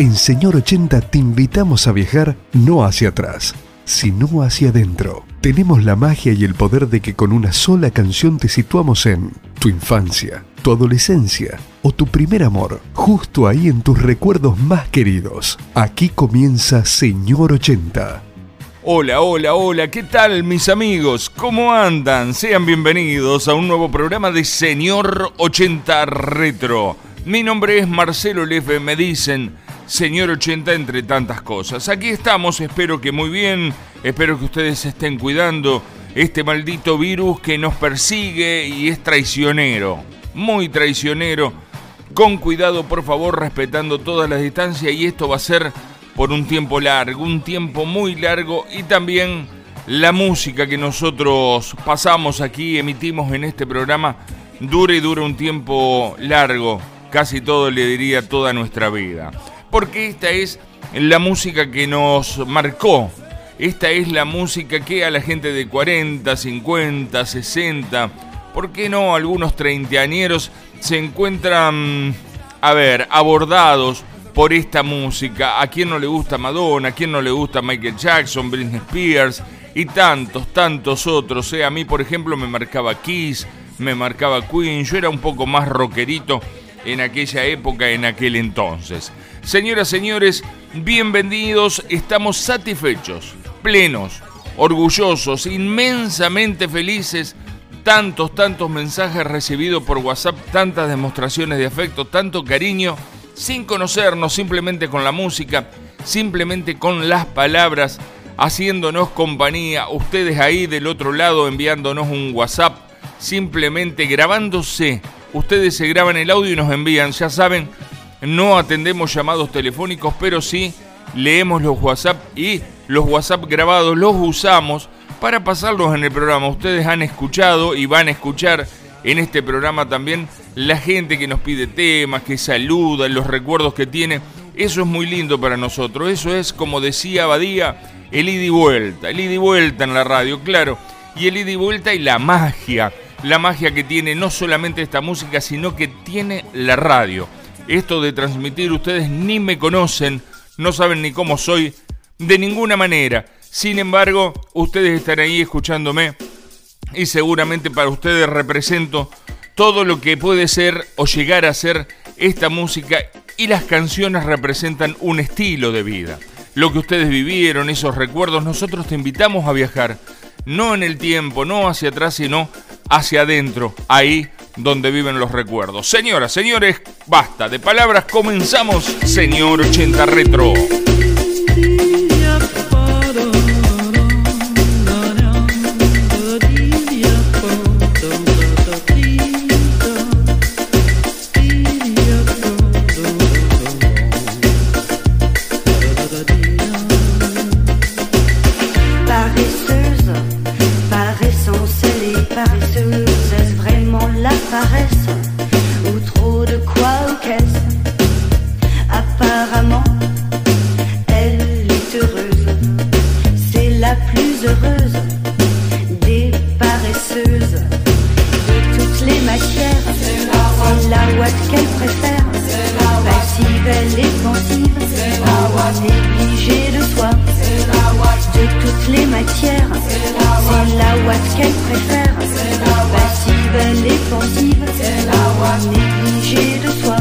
En Señor 80 te invitamos a viajar no hacia atrás, sino hacia adentro. Tenemos la magia y el poder de que con una sola canción te situamos en tu infancia, tu adolescencia o tu primer amor, justo ahí en tus recuerdos más queridos. Aquí comienza Señor 80. Hola, hola, hola, ¿qué tal mis amigos? ¿Cómo andan? Sean bienvenidos a un nuevo programa de Señor 80 Retro. Mi nombre es Marcelo Lefe, me dicen Señor 80 entre tantas cosas. Aquí estamos, espero que muy bien, espero que ustedes estén cuidando este maldito virus que nos persigue y es traicionero, muy traicionero. Con cuidado, por favor, respetando todas las distancias y esto va a ser por un tiempo largo, un tiempo muy largo y también la música que nosotros pasamos aquí, emitimos en este programa, dure y dura un tiempo largo casi todo le diría toda nuestra vida. Porque esta es la música que nos marcó. Esta es la música que a la gente de 40, 50, 60, ¿por qué no algunos treintañeros se encuentran, a ver, abordados por esta música? ¿A quién no le gusta Madonna? ¿A quién no le gusta Michael Jackson, Britney Spears? Y tantos, tantos otros. ¿eh? A mí, por ejemplo, me marcaba Kiss, me marcaba Queen. Yo era un poco más rockerito en aquella época, en aquel entonces. Señoras, señores, bienvenidos, estamos satisfechos, plenos, orgullosos, inmensamente felices. Tantos, tantos mensajes recibidos por WhatsApp, tantas demostraciones de afecto, tanto cariño, sin conocernos, simplemente con la música, simplemente con las palabras, haciéndonos compañía, ustedes ahí del otro lado enviándonos un WhatsApp, simplemente grabándose ustedes se graban el audio y nos envían. Ya saben, no atendemos llamados telefónicos, pero sí leemos los WhatsApp y los WhatsApp grabados los usamos para pasarlos en el programa. Ustedes han escuchado y van a escuchar en este programa también la gente que nos pide temas, que saluda, los recuerdos que tiene. Eso es muy lindo para nosotros. Eso es, como decía Badía, el ida y vuelta. El ida y vuelta en la radio, claro. Y el ida y vuelta y la magia la magia que tiene no solamente esta música, sino que tiene la radio. Esto de transmitir, ustedes ni me conocen, no saben ni cómo soy, de ninguna manera. Sin embargo, ustedes están ahí escuchándome y seguramente para ustedes represento todo lo que puede ser o llegar a ser esta música y las canciones representan un estilo de vida. Lo que ustedes vivieron, esos recuerdos, nosotros te invitamos a viajar, no en el tiempo, no hacia atrás, sino hacia adentro, ahí donde viven los recuerdos. Señoras, señores, basta de palabras, comenzamos, señor 80 Retro. négligée de soi. De toutes les matières, c'est la ouate qu'elle préfère. Passive, elle est pensive, négligée de soi.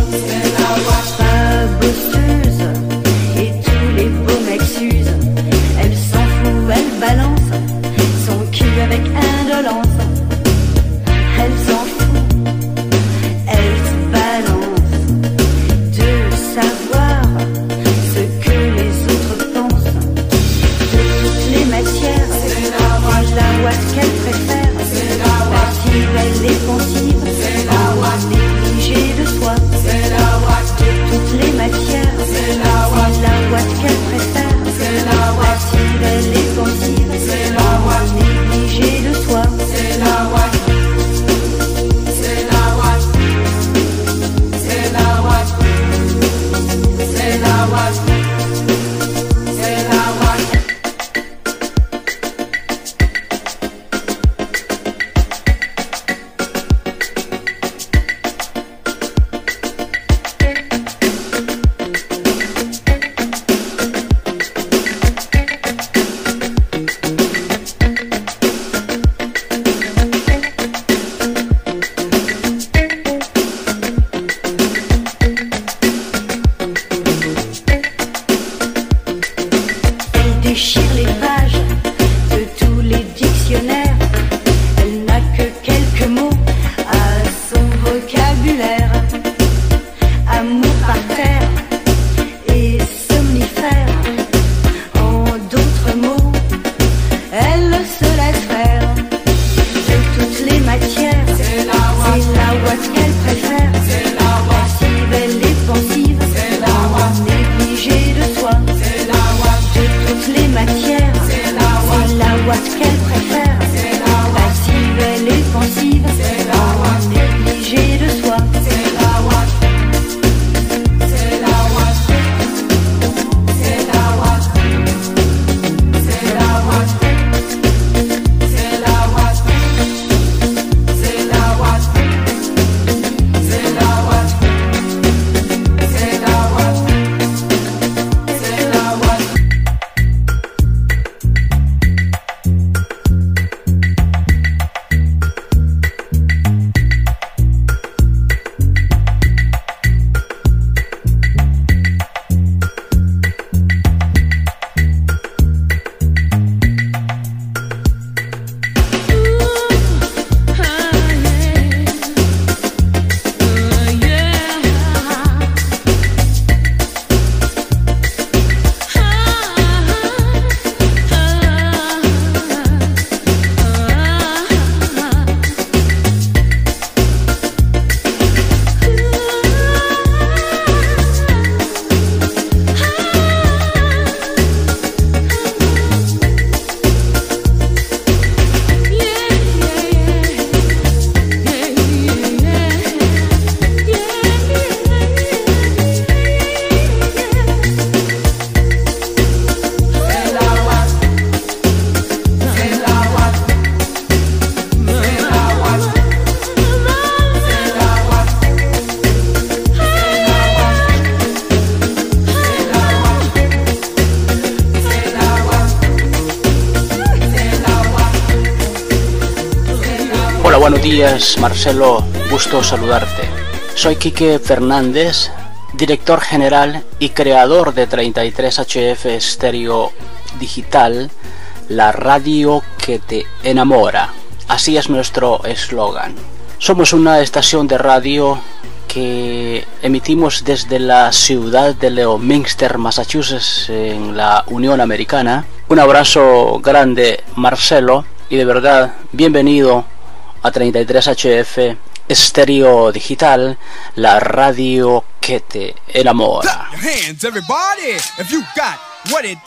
Marcelo. Gusto saludarte. Soy Quique Fernández, director general y creador de 33HF Estéreo Digital, la radio que te enamora. Así es nuestro eslogan. Somos una estación de radio que emitimos desde la ciudad de Leominster, Massachusetts, en la Unión Americana. Un abrazo grande, Marcelo, y de verdad, bienvenido a 33HF Estéreo Digital, la radio que te enamora. Hands, everybody! If you got what it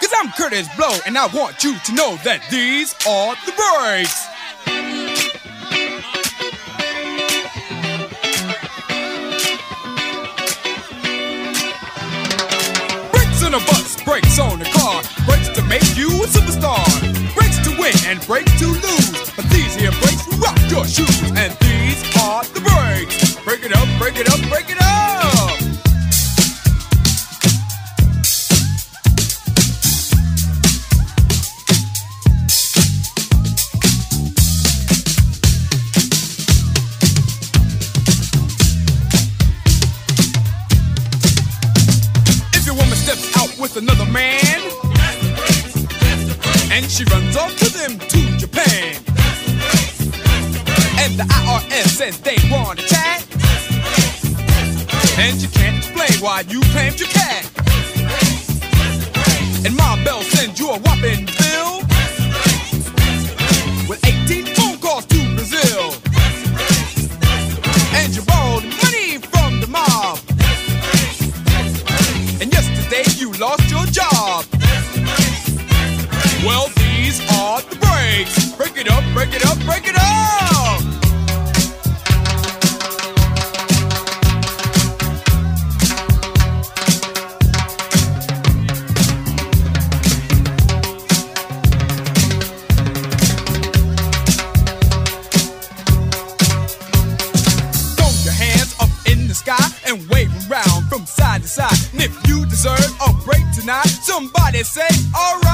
Cause I'm Curtis Blow and I want you to know that these are the breaks. Brakes on a bus, brakes on a car, brakes to make you a superstar, brakes to win and brakes to lose. Shoes, and it up, break it up, break it up. Throw your hands up in the sky and wave around from side to side. And if you deserve a break tonight, somebody say, alright.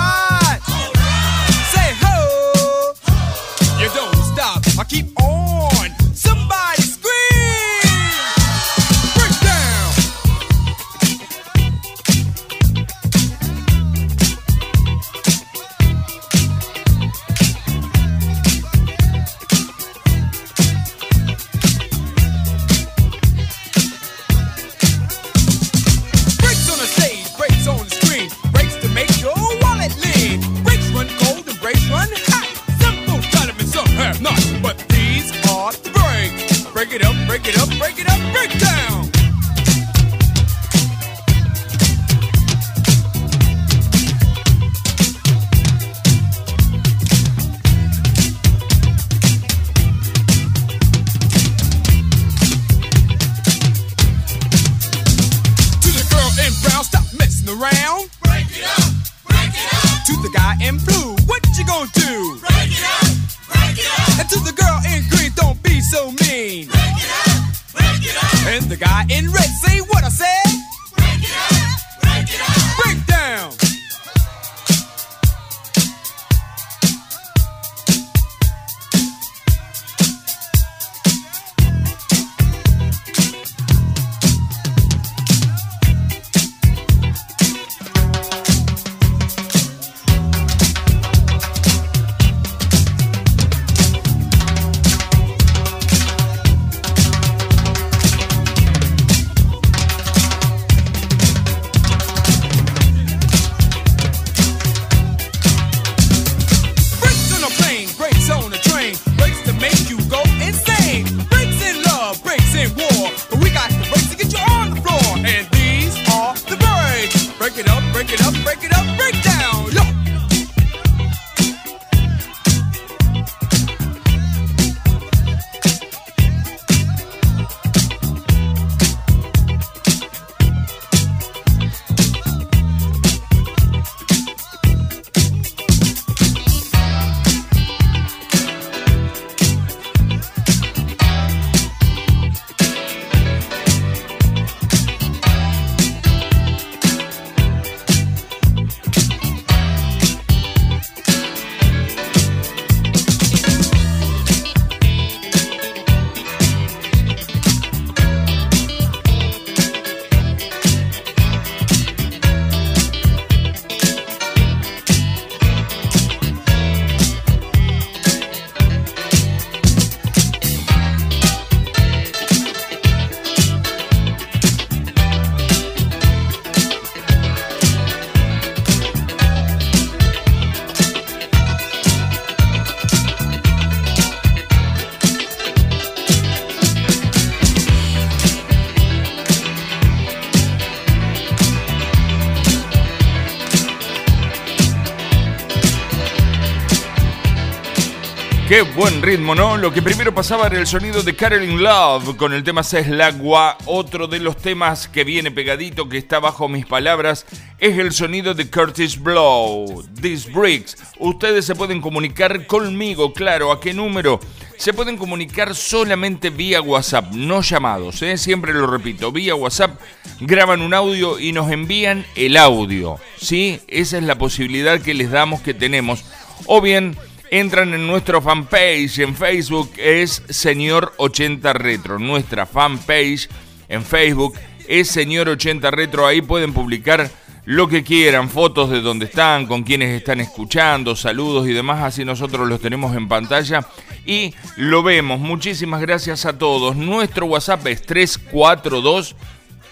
Buen ritmo, ¿no? Lo que primero pasaba era el sonido de Carolyn Love con el tema Seslagua. Otro de los temas que viene pegadito, que está bajo mis palabras, es el sonido de Curtis Blow, These Bricks. Ustedes se pueden comunicar conmigo, claro, ¿a qué número? Se pueden comunicar solamente vía WhatsApp, no llamados, ¿eh? siempre lo repito, vía WhatsApp, graban un audio y nos envían el audio, ¿sí? Esa es la posibilidad que les damos que tenemos. O bien entran en nuestro fanpage en Facebook, es Señor 80 Retro. Nuestra fanpage en Facebook es Señor 80 Retro. Ahí pueden publicar lo que quieran, fotos de donde están, con quienes están escuchando, saludos y demás, así nosotros los tenemos en pantalla y lo vemos. Muchísimas gracias a todos. Nuestro WhatsApp es 342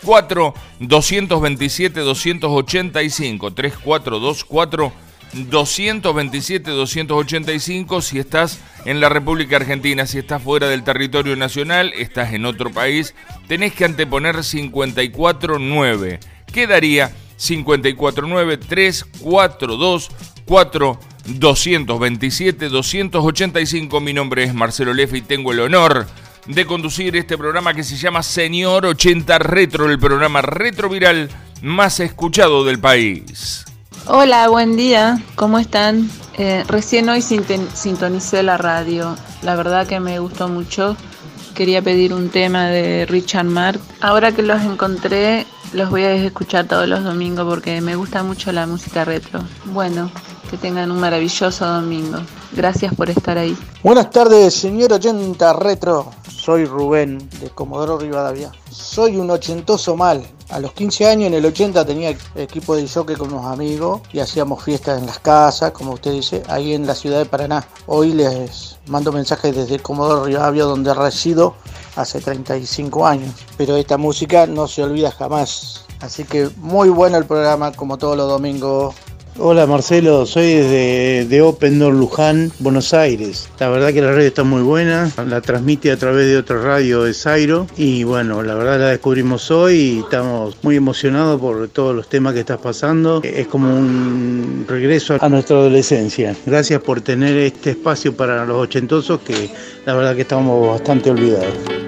4 227 285 342 4 227-285 si estás en la República Argentina, si estás fuera del territorio nacional, estás en otro país, tenés que anteponer 54-9. ¿Qué daría 54-9-342-4 227-285? Mi nombre es Marcelo Lefe y tengo el honor de conducir este programa que se llama Señor 80 Retro, el programa retroviral más escuchado del país. Hola, buen día, ¿cómo están? Eh, recién hoy sintonicé la radio, la verdad que me gustó mucho. Quería pedir un tema de Richard Mark. Ahora que los encontré, los voy a escuchar todos los domingos porque me gusta mucho la música retro. Bueno, que tengan un maravilloso domingo. Gracias por estar ahí. Buenas tardes, señor 80 Retro. Soy Rubén de Comodoro Rivadavia. Soy un ochentoso mal. A los 15 años, en el 80, tenía equipo de jockey con unos amigos y hacíamos fiestas en las casas, como usted dice, ahí en la ciudad de Paraná. Hoy les mando mensajes desde Comodoro Rivadavia, donde resido hace 35 años. Pero esta música no se olvida jamás. Así que muy bueno el programa, como todos los domingos. Hola Marcelo, soy desde de Open Door Luján, Buenos Aires. La verdad que la radio está muy buena, la transmite a través de otra radio de Zairo y bueno, la verdad la descubrimos hoy y estamos muy emocionados por todos los temas que estás pasando. Es como un regreso a nuestra adolescencia. Gracias por tener este espacio para los ochentosos que la verdad que estamos bastante olvidados.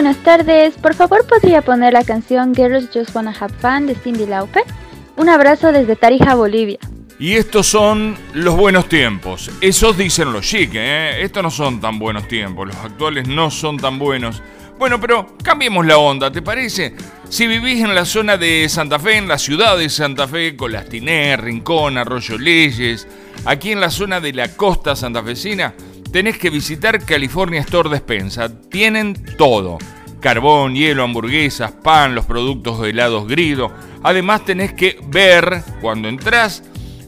Buenas tardes. Por favor, ¿podría poner la canción Girls Just Wanna Have Fun de Cindy Lauper? Un abrazo desde Tarija, Bolivia. Y estos son los buenos tiempos. Esos dicen los chiques, ¿eh? Estos no son tan buenos tiempos. Los actuales no son tan buenos. Bueno, pero cambiemos la onda, ¿te parece? Si vivís en la zona de Santa Fe, en la ciudad de Santa Fe, Colastiné, Rincón, Arroyo Leyes, aquí en la zona de la costa santafesina, tenés que visitar California Store Despensa. Tienen todo. Carbón, hielo, hamburguesas, pan, los productos de helados grido. Además tenés que ver, cuando entras,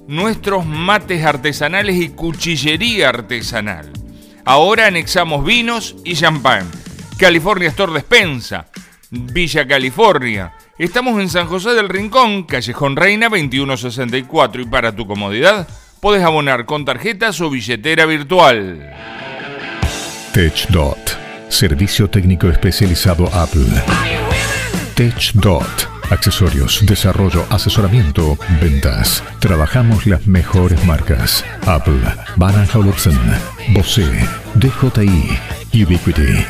nuestros mates artesanales y cuchillería artesanal. Ahora anexamos vinos y champán. California Store Despensa, Villa California. Estamos en San José del Rincón, Callejón Reina 2164 y para tu comodidad puedes abonar con tarjetas o billetera virtual. TechDot, servicio técnico especializado Apple. TechDot, accesorios, desarrollo, asesoramiento, ventas. Trabajamos las mejores marcas. Apple, Van Olufsen, Bose, DJI, Ubiquiti.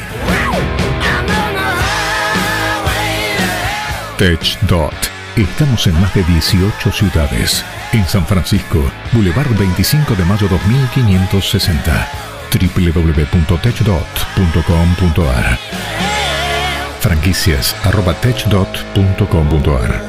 TechDot. Estamos en más de 18 ciudades. En San Francisco, Boulevard 25 de mayo 2560. www.techdot.com.ar Franquicias arroba techdot.com.ar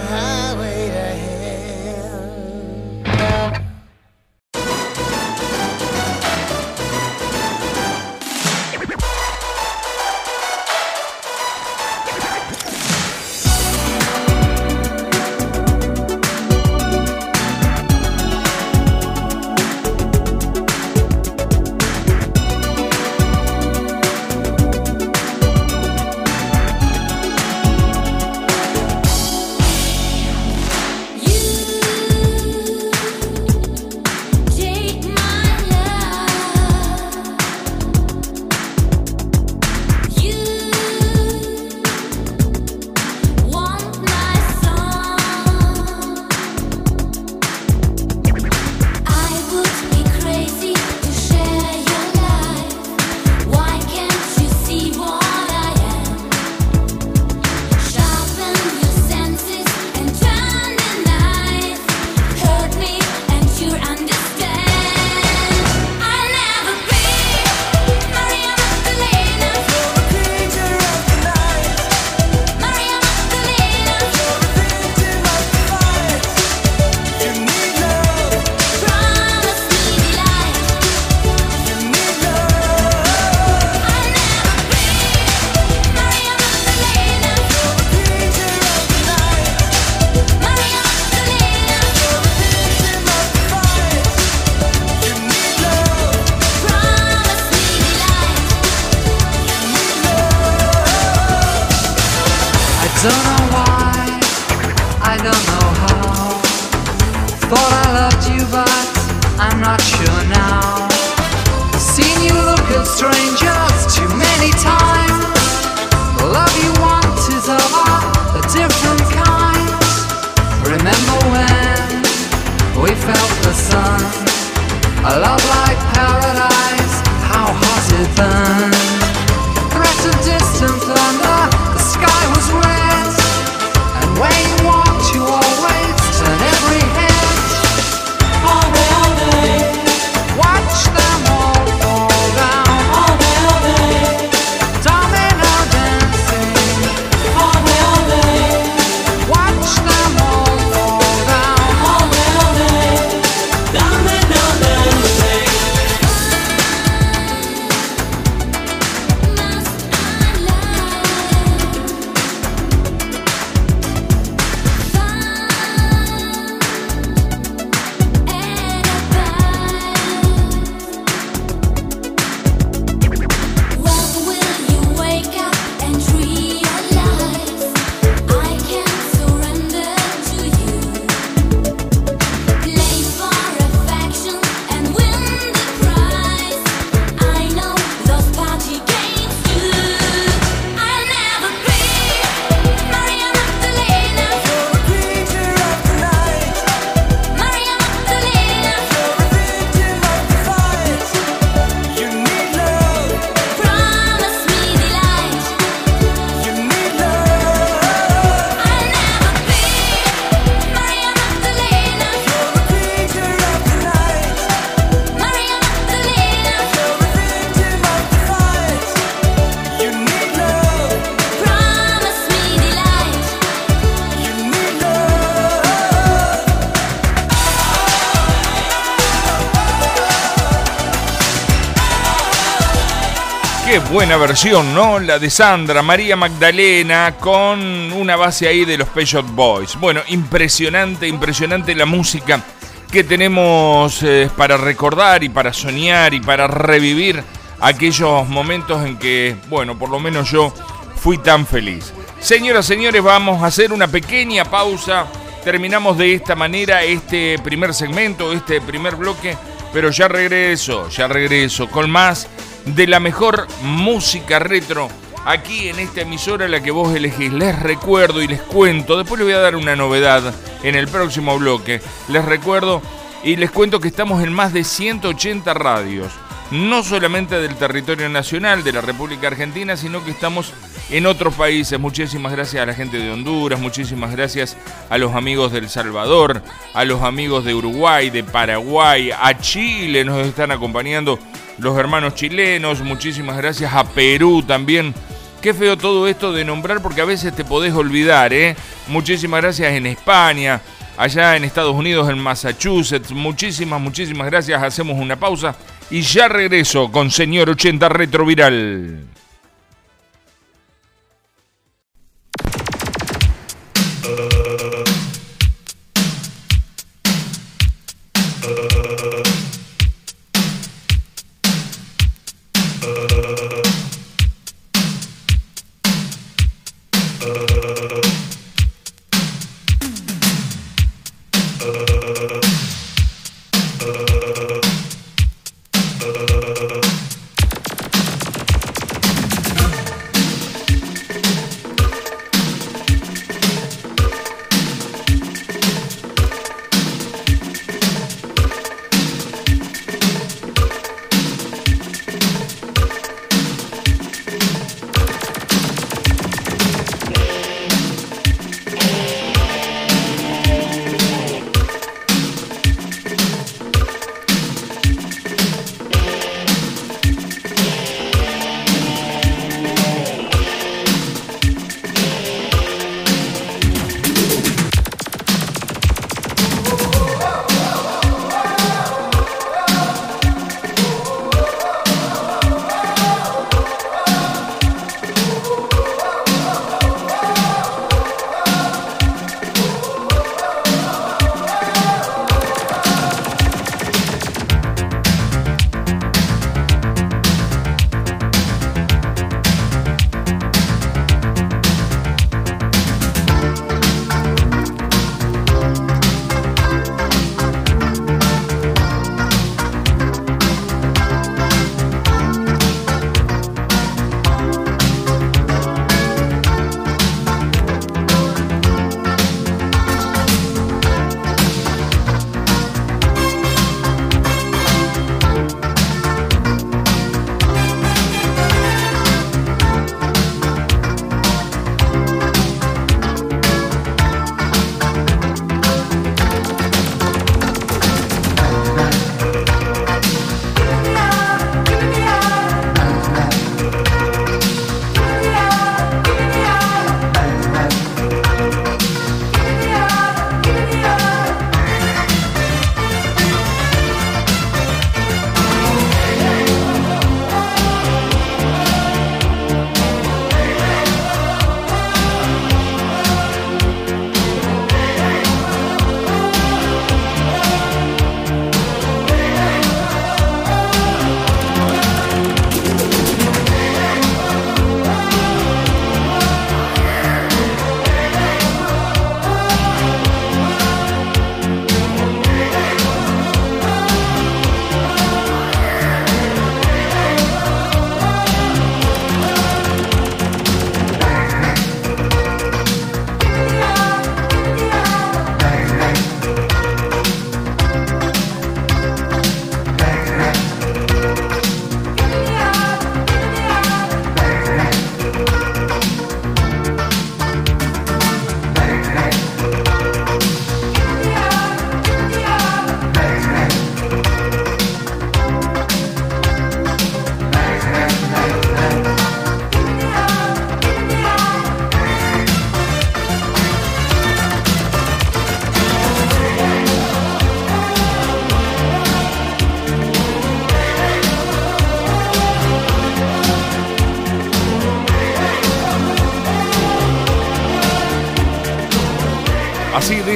buena versión, ¿no? La de Sandra, María Magdalena, con una base ahí de los Peugeot Boys. Bueno, impresionante, impresionante la música que tenemos eh, para recordar y para soñar y para revivir aquellos momentos en que, bueno, por lo menos yo fui tan feliz. Señoras, señores, vamos a hacer una pequeña pausa. Terminamos de esta manera este primer segmento, este primer bloque, pero ya regreso, ya regreso con más de la mejor música retro aquí en esta emisora la que vos elegís. Les recuerdo y les cuento, después les voy a dar una novedad en el próximo bloque. Les recuerdo y les cuento que estamos en más de 180 radios, no solamente del territorio nacional de la República Argentina, sino que estamos en otros países. Muchísimas gracias a la gente de Honduras, muchísimas gracias a los amigos del Salvador, a los amigos de Uruguay, de Paraguay, a Chile nos están acompañando los hermanos chilenos, muchísimas gracias a Perú también. Qué feo todo esto de nombrar porque a veces te podés olvidar, ¿eh? Muchísimas gracias en España, allá en Estados Unidos, en Massachusetts. Muchísimas, muchísimas gracias. Hacemos una pausa y ya regreso con Señor 80 Retroviral.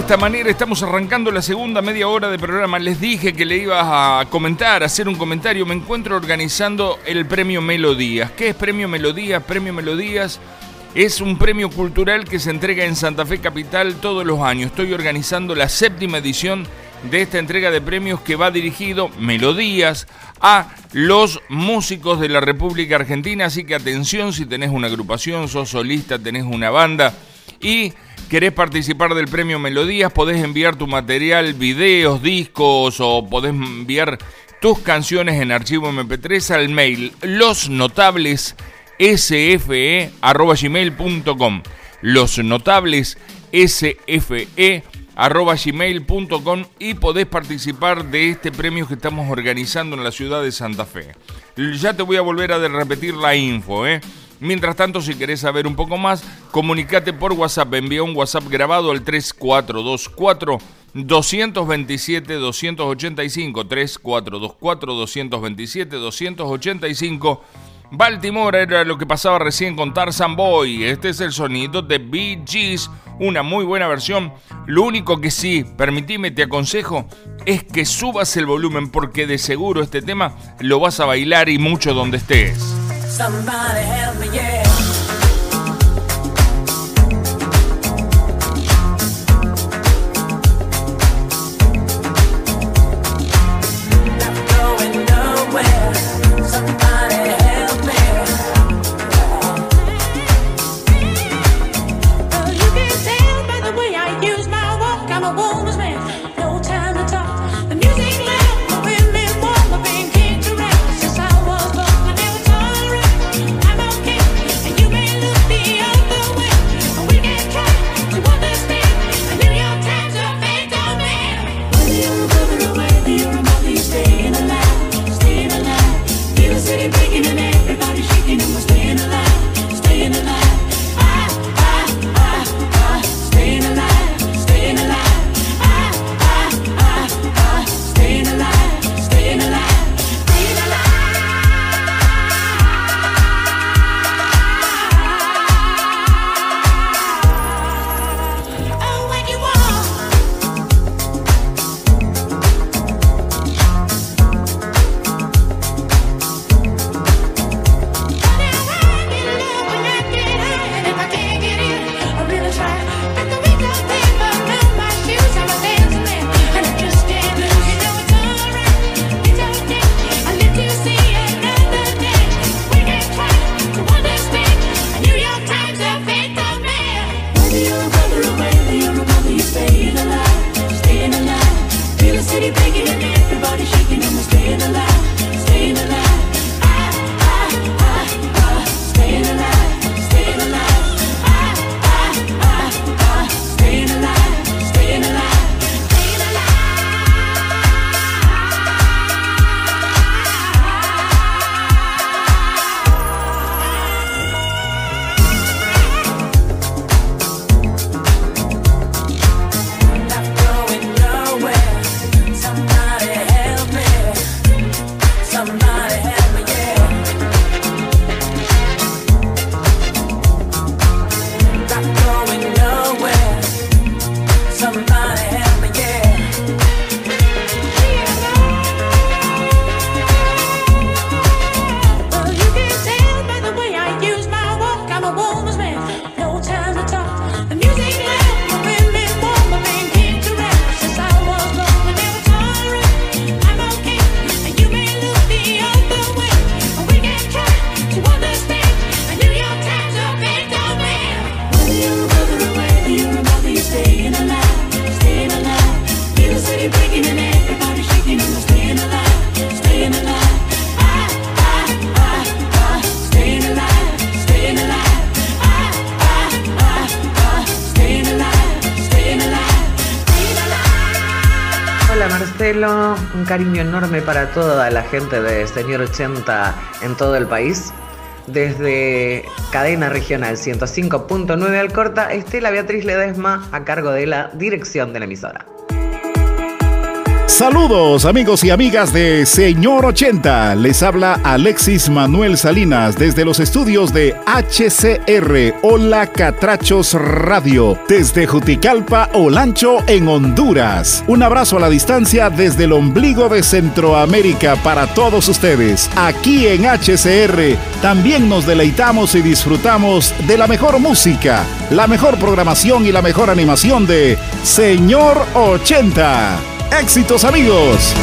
Esta manera estamos arrancando la segunda media hora de programa. Les dije que le iba a comentar, a hacer un comentario. Me encuentro organizando el premio Melodías. ¿Qué es premio Melodías? Premio Melodías es un premio cultural que se entrega en Santa Fe Capital todos los años. Estoy organizando la séptima edición de esta entrega de premios que va dirigido, Melodías, a los músicos de la República Argentina. Así que atención si tenés una agrupación, sos solista, tenés una banda y querés participar del premio Melodías, podés enviar tu material, videos, discos o podés enviar tus canciones en archivo MP3 al mail losnotablessfe.gmail.com losnotablessfe.gmail.com y podés participar de este premio que estamos organizando en la ciudad de Santa Fe. Ya te voy a volver a repetir la info, ¿eh? Mientras tanto, si querés saber un poco más, comunicate por WhatsApp. Envía un WhatsApp grabado al 3424 227 285 3424 227 285 Baltimore era lo que pasaba recién con Tarzan Boy. Este es el sonido de Bee Gees, una muy buena versión. Lo único que sí, permitime, te aconsejo, es que subas el volumen porque de seguro este tema lo vas a bailar y mucho donde estés. Somebody help me, yeah. Cariño enorme para toda la gente de Señor 80 en todo el país. Desde cadena regional 105.9 Alcorta, Estela Beatriz Ledesma a cargo de la dirección de la emisora. Saludos amigos y amigas de Señor 80. Les habla Alexis Manuel Salinas desde los estudios de HCR Hola Catrachos Radio desde Juticalpa, Olancho en Honduras. Un abrazo a la distancia desde el ombligo de Centroamérica para todos ustedes. Aquí en HCR también nos deleitamos y disfrutamos de la mejor música, la mejor programación y la mejor animación de Señor 80. ¡Éxitos amigos!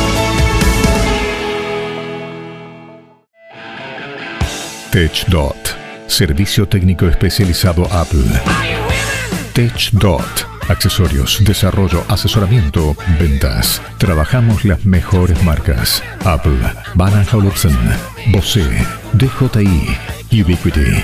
TechDot, servicio técnico especializado Apple. TechDot, accesorios, desarrollo, asesoramiento, ventas. Trabajamos las mejores marcas. Apple, Van Olufsen, Bose, DJI, Ubiquiti.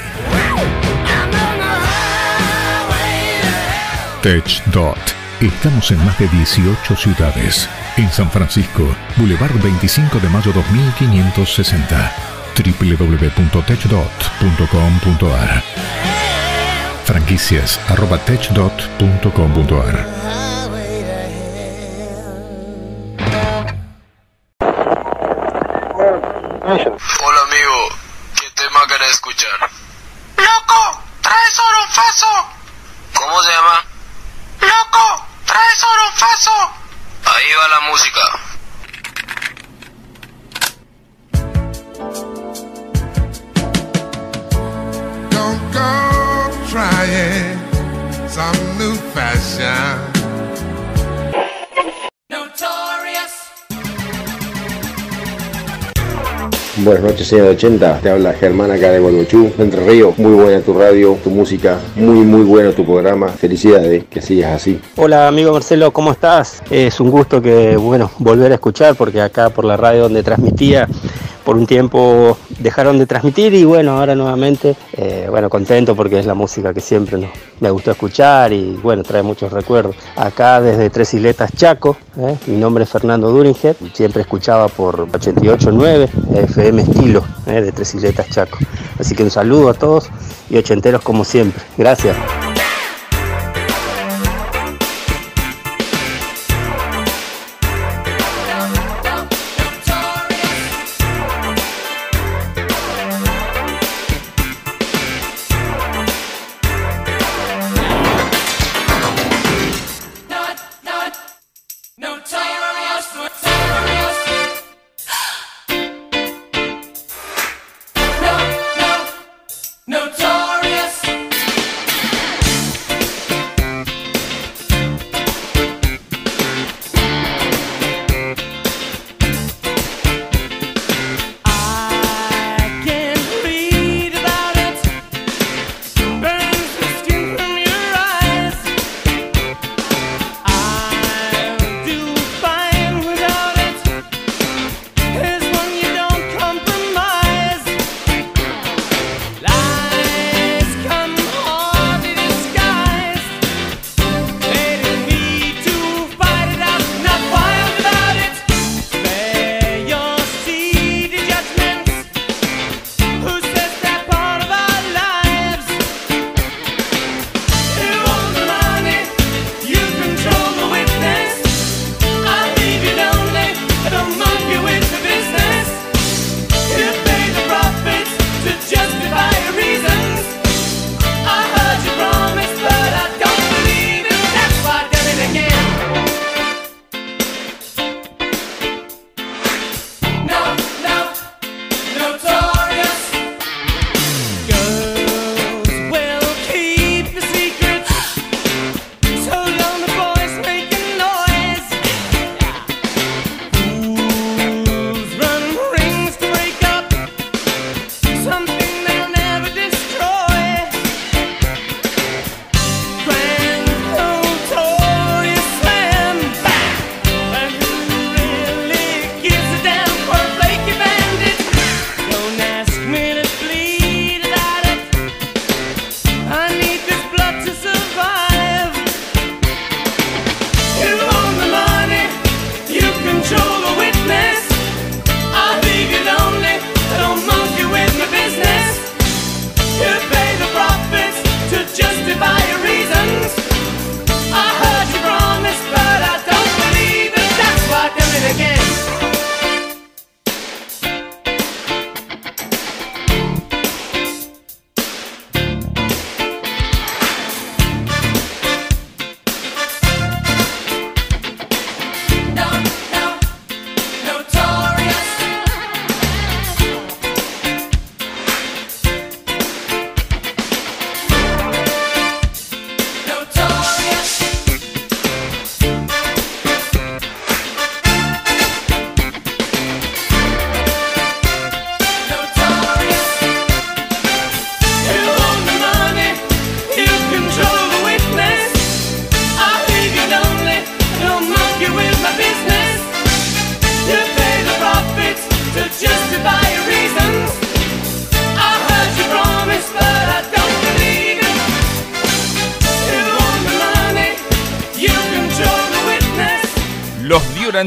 TechDot Estamos en más de 18 ciudades. En San Francisco, Boulevard 25 de mayo 2560. www.techdot.com.ar Franquicias arroba techdot.com.ar 8680. Te habla Germán acá de Bolbochú, Entre Ríos. Muy buena tu radio, tu música, muy muy bueno tu programa. Felicidades, que sigas así. Hola amigo Marcelo, ¿cómo estás? Es un gusto que, bueno, volver a escuchar porque acá por la radio donde transmitía por un tiempo dejaron de transmitir y bueno, ahora nuevamente, eh, bueno, contento porque es la música que siempre me gustó escuchar y bueno, trae muchos recuerdos. Acá desde Tres Isletas Chaco, eh, mi nombre es Fernando Duringer, siempre escuchaba por 88.9 FM Estilo eh, de Tres Isletas Chaco. Así que un saludo a todos y ochenteros como siempre. Gracias.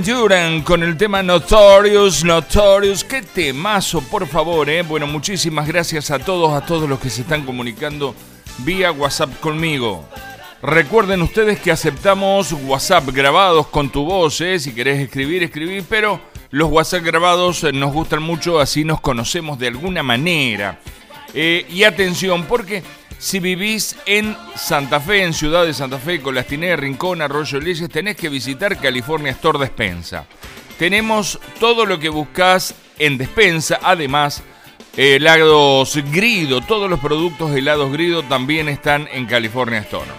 Duran con el tema Notorious, Notorious. Qué temazo, por favor, eh. Bueno, muchísimas gracias a todos, a todos los que se están comunicando vía WhatsApp conmigo. Recuerden ustedes que aceptamos WhatsApp grabados con tu voz, ¿eh? si querés escribir, escribir, pero los WhatsApp grabados eh, nos gustan mucho, así nos conocemos de alguna manera. Eh, y atención, porque si vivís en Santa Fe, en Ciudad de Santa Fe, Colastiné, Rincón, Arroyo Leyes, tenés que visitar California Store Despensa. Tenemos todo lo que buscas en despensa, además helados Grido, todos los productos helados Grido también están en California Store.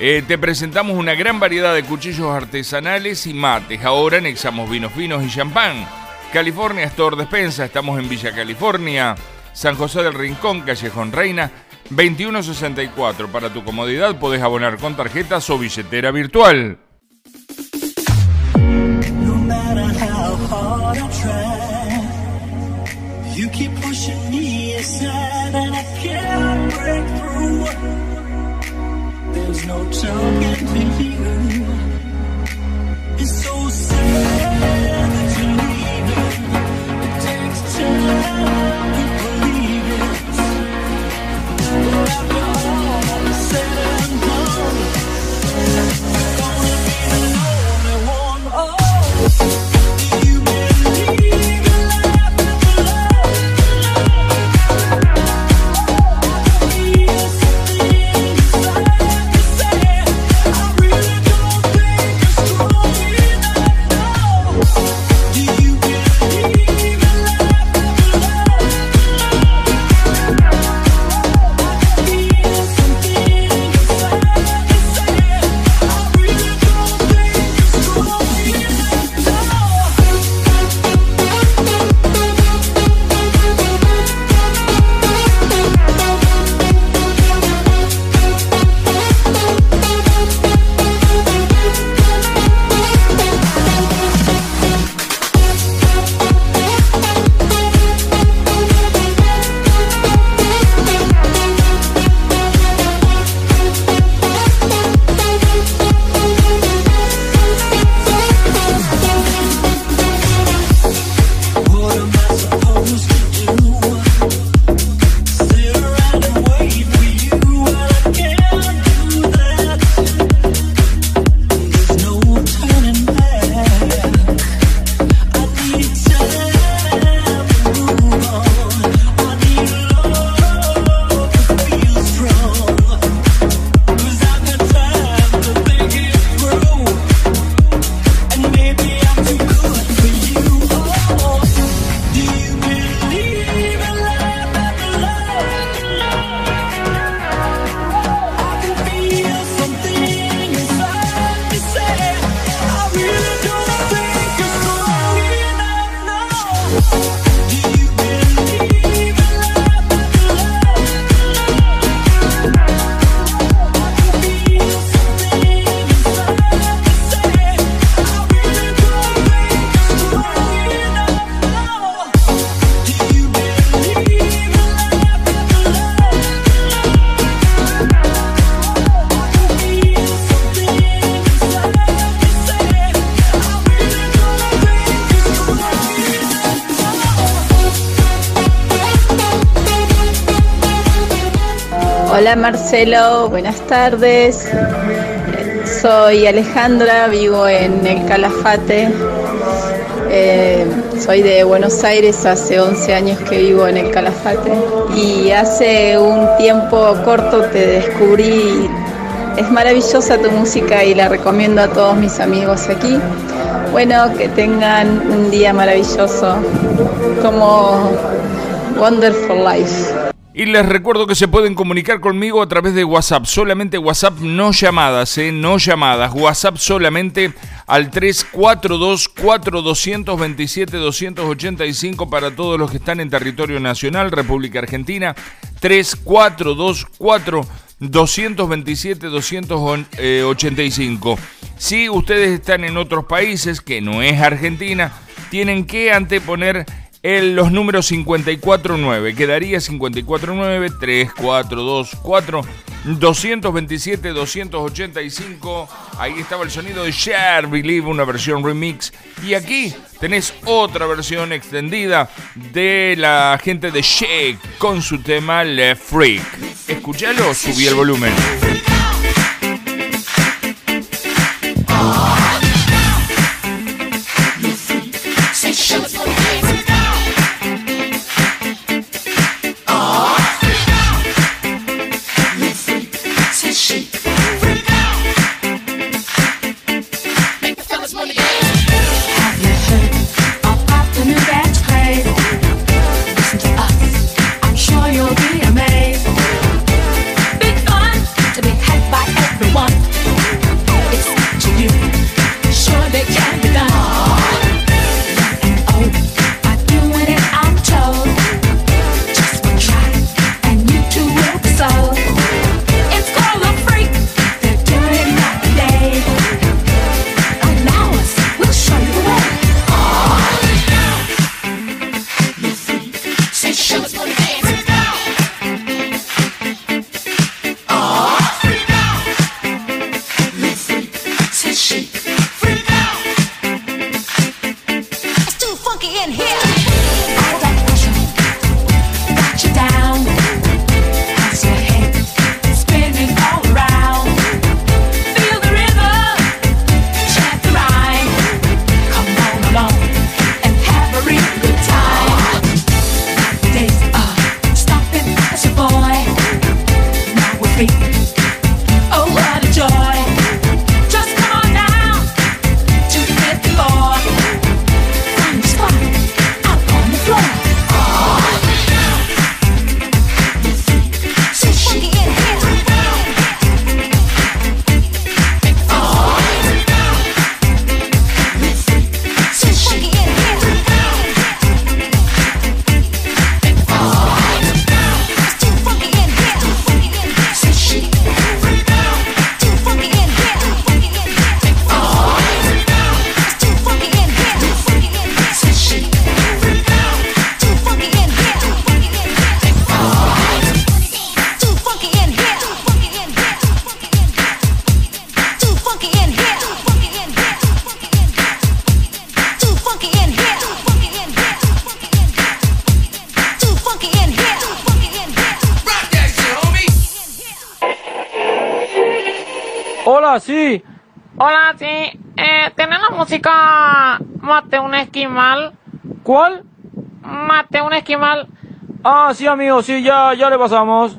Eh, te presentamos una gran variedad de cuchillos artesanales y mates. Ahora anexamos vinos finos y champán. California Store Despensa, estamos en Villa California, San José del Rincón, Callejón Reina, 2164. Para tu comodidad podés abonar con tarjetas o billetera virtual. No talking to you. It's so sad Hola Marcelo, buenas tardes. Soy Alejandra, vivo en el Calafate. Eh, soy de Buenos Aires, hace 11 años que vivo en el Calafate. Y hace un tiempo corto te descubrí. Es maravillosa tu música y la recomiendo a todos mis amigos aquí. Bueno, que tengan un día maravilloso como Wonderful Life. Y les recuerdo que se pueden comunicar conmigo a través de WhatsApp, solamente WhatsApp, no llamadas, ¿eh? no llamadas, WhatsApp solamente al 342-4227-285 para todos los que están en territorio nacional, República Argentina, 3424-227-285. Si ustedes están en otros países, que no es Argentina, tienen que anteponer el- los números 549. Quedaría 549 3424 227-285. Ahí estaba el sonido de Share Believe, una versión remix. Y aquí tenés otra versión extendida de la gente de Shake con su tema Le Freak. Escuchalo, subí el volumen. Ah, sí, amigo, sí, ya, ya le pasamos.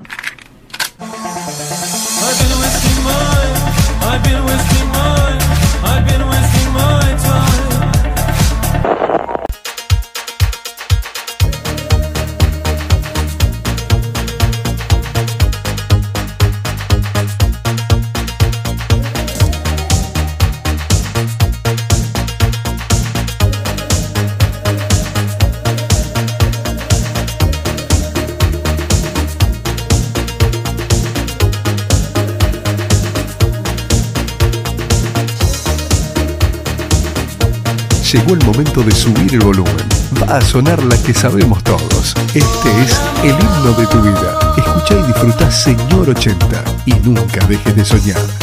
Momento de subir el volumen. Va a sonar la que sabemos todos. Este es el himno de tu vida. Escucha y disfruta Señor 80 y nunca dejes de soñar.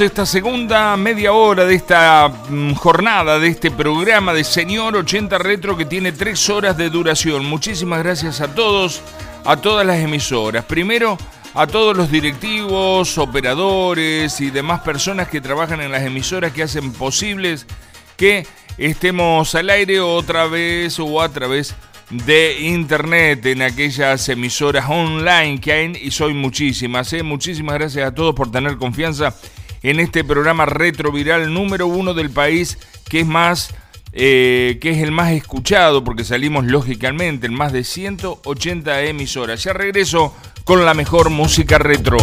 Esta segunda media hora de esta mm, jornada, de este programa de Señor 80 Retro que tiene tres horas de duración. Muchísimas gracias a todos, a todas las emisoras. Primero, a todos los directivos, operadores y demás personas que trabajan en las emisoras que hacen posibles que estemos al aire otra vez o a través de internet en aquellas emisoras online que hay y soy muchísimas. ¿eh? Muchísimas gracias a todos por tener confianza en este programa retroviral número uno del país que es más eh, que es el más escuchado porque salimos lógicamente en más de 180 emisoras. Ya regreso con la mejor música retro.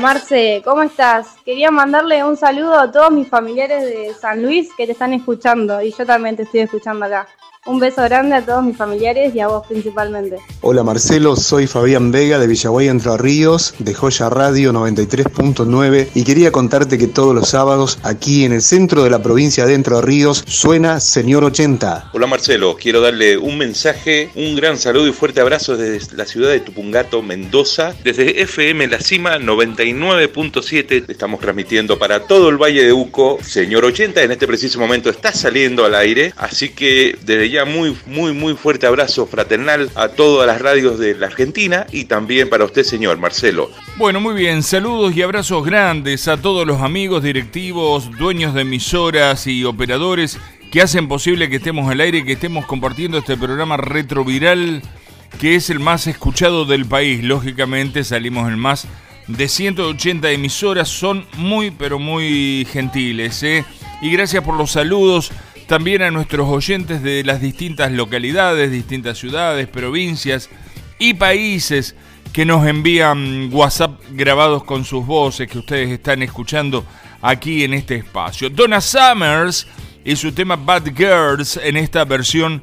Marce, ¿cómo estás? Quería mandarle un saludo a todos mis familiares de San Luis que te están escuchando y yo también te estoy escuchando acá. Un beso grande a todos mis familiares y a vos principalmente. Hola Marcelo, soy Fabián Vega de Villaguay Entre Ríos, de Joya Radio 93.9 y quería contarte que todos los sábados aquí en el centro de la provincia de Entre Ríos suena Señor 80. Hola Marcelo, quiero darle un mensaje, un gran saludo y fuerte abrazo desde la ciudad de Tupungato, Mendoza, desde FM La Cima 99.7. Estamos transmitiendo para todo el Valle de Uco. Señor 80 en este preciso momento está saliendo al aire, así que desde ya muy, muy, muy fuerte abrazo fraternal a todas las radios de la Argentina y también para usted, señor Marcelo. Bueno, muy bien, saludos y abrazos grandes a todos los amigos directivos, dueños de emisoras y operadores que hacen posible que estemos al aire, que estemos compartiendo este programa retroviral que es el más escuchado del país. Lógicamente salimos en más de 180 emisoras, son muy pero muy gentiles. ¿eh? Y gracias por los saludos también a nuestros oyentes de las distintas localidades, distintas ciudades, provincias y países que nos envían WhatsApp grabados con sus voces que ustedes están escuchando aquí en este espacio. Donna Summers y su tema Bad Girls en esta versión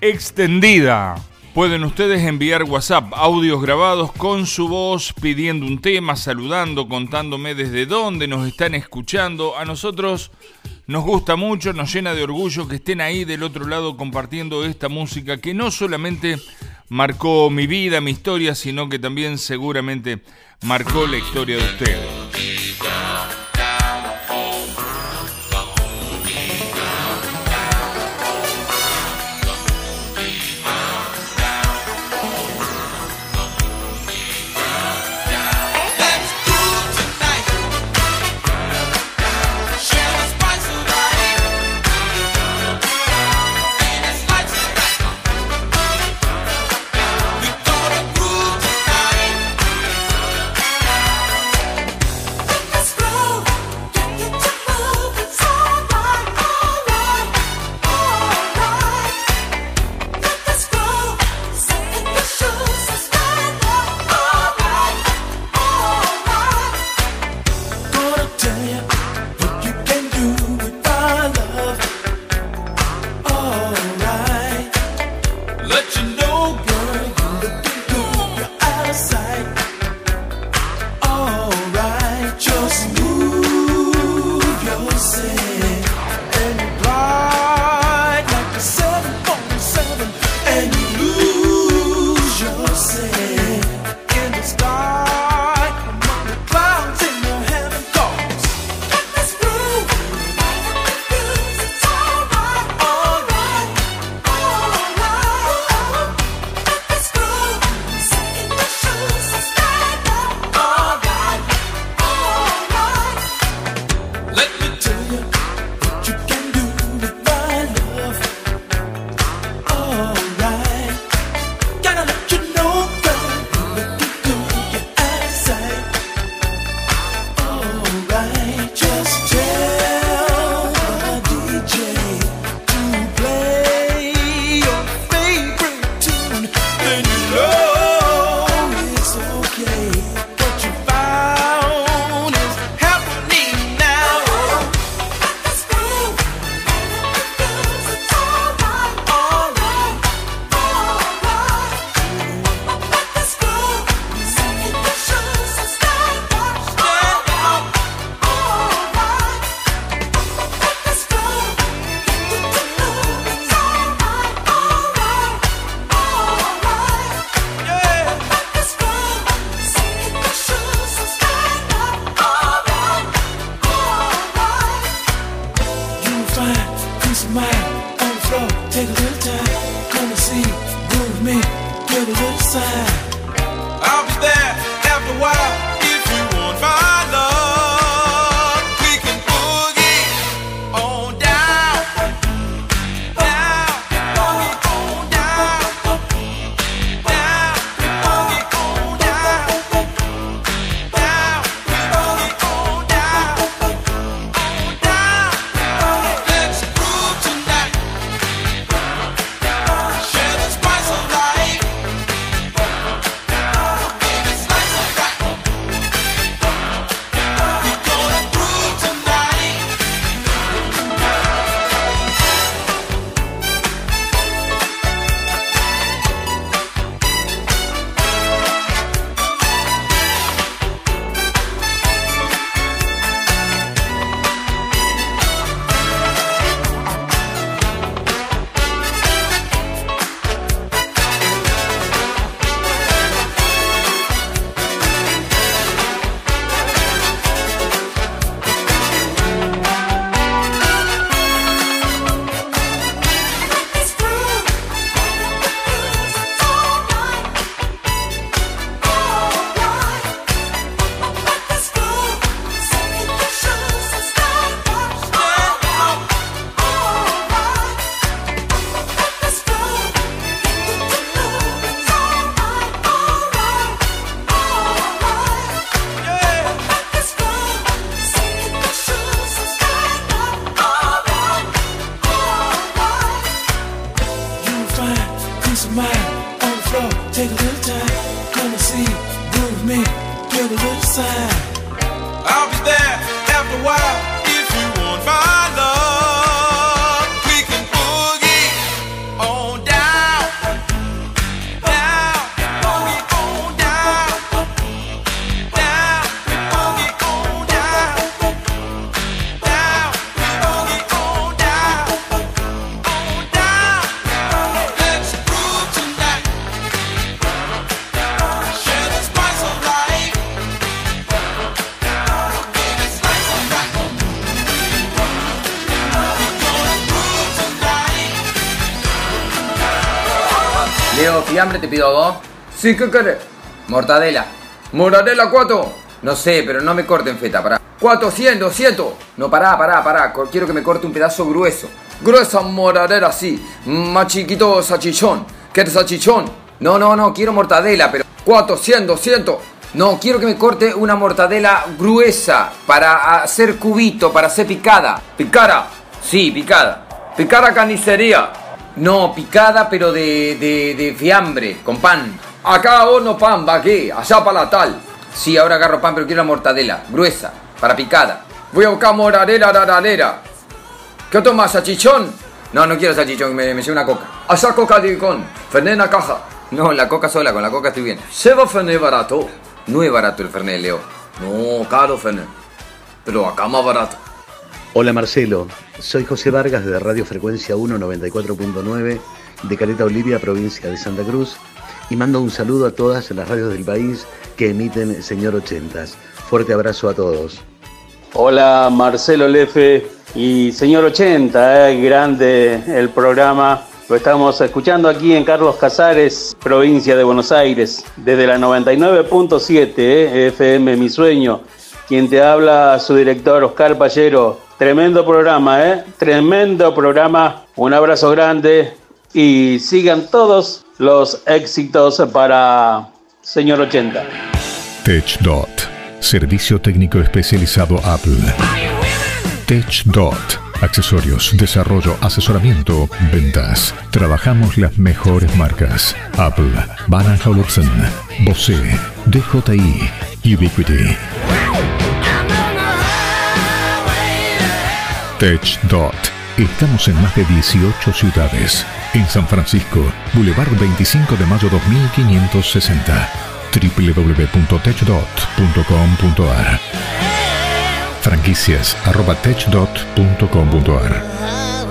extendida. Pueden ustedes enviar WhatsApp, audios grabados con su voz, pidiendo un tema, saludando, contándome desde dónde nos están escuchando. A nosotros nos gusta mucho, nos llena de orgullo que estén ahí del otro lado compartiendo esta música que no solamente marcó mi vida, mi historia, sino que también seguramente marcó la historia de ustedes. Leo, fiambre te pido dos. Sí, ¿qué querés? Mortadela. ¿Mortadela cuatro? No sé, pero no me corten feta, pará. 400, 200. No, pará, pará, pará. Quiero que me corte un pedazo grueso. Gruesa mortadela, sí. Más chiquito salchichón. ¿Quieres salchichón? No, no, no, quiero mortadela, pero 400, 200. No, quiero que me corte una mortadela gruesa para hacer cubito, para hacer picada. ¿Picada? Sí, picada. Picada carnicería. No, picada, pero de, de, de fiambre, con pan. Acá horno pan, va aquí, allá para la tal. Sí, ahora agarro pan, pero quiero la mortadela, gruesa, para picada. Voy a buscar mortadela, rararera. ¿Qué tomas, salchichón? No, no quiero salchichón, me, me llevo una coca. Allá coca de con, Fernet en la caja. No, la coca sola, con la coca estoy bien. Lleva Fernet barato. No es barato el Fernet, Leo. No, caro Fernet. Pero acá más barato. Hola Marcelo, soy José Vargas de Radio Frecuencia 1 94.9 de Caleta Olivia, provincia de Santa Cruz, y mando un saludo a todas las radios del país que emiten Señor 80. Fuerte abrazo a todos. Hola Marcelo Lefe y señor 80, eh, grande el programa. Lo estamos escuchando aquí en Carlos Casares, provincia de Buenos Aires, desde la 99.7 eh, FM Mi Sueño. Quien te habla, su director Oscar Pallero. Tremendo programa, ¿eh? Tremendo programa. Un abrazo grande y sigan todos los éxitos para señor 80. TechDot, servicio técnico especializado Apple. TechDot, accesorios, desarrollo, asesoramiento, ventas. Trabajamos las mejores marcas. Apple, Van Olufsen, Bose, DJI, Ubiquiti. TechDot. Estamos en más de 18 ciudades. En San Francisco, Boulevard 25 de mayo 2560. www.techdot.com.ar Franquicias arroba techdot.com.ar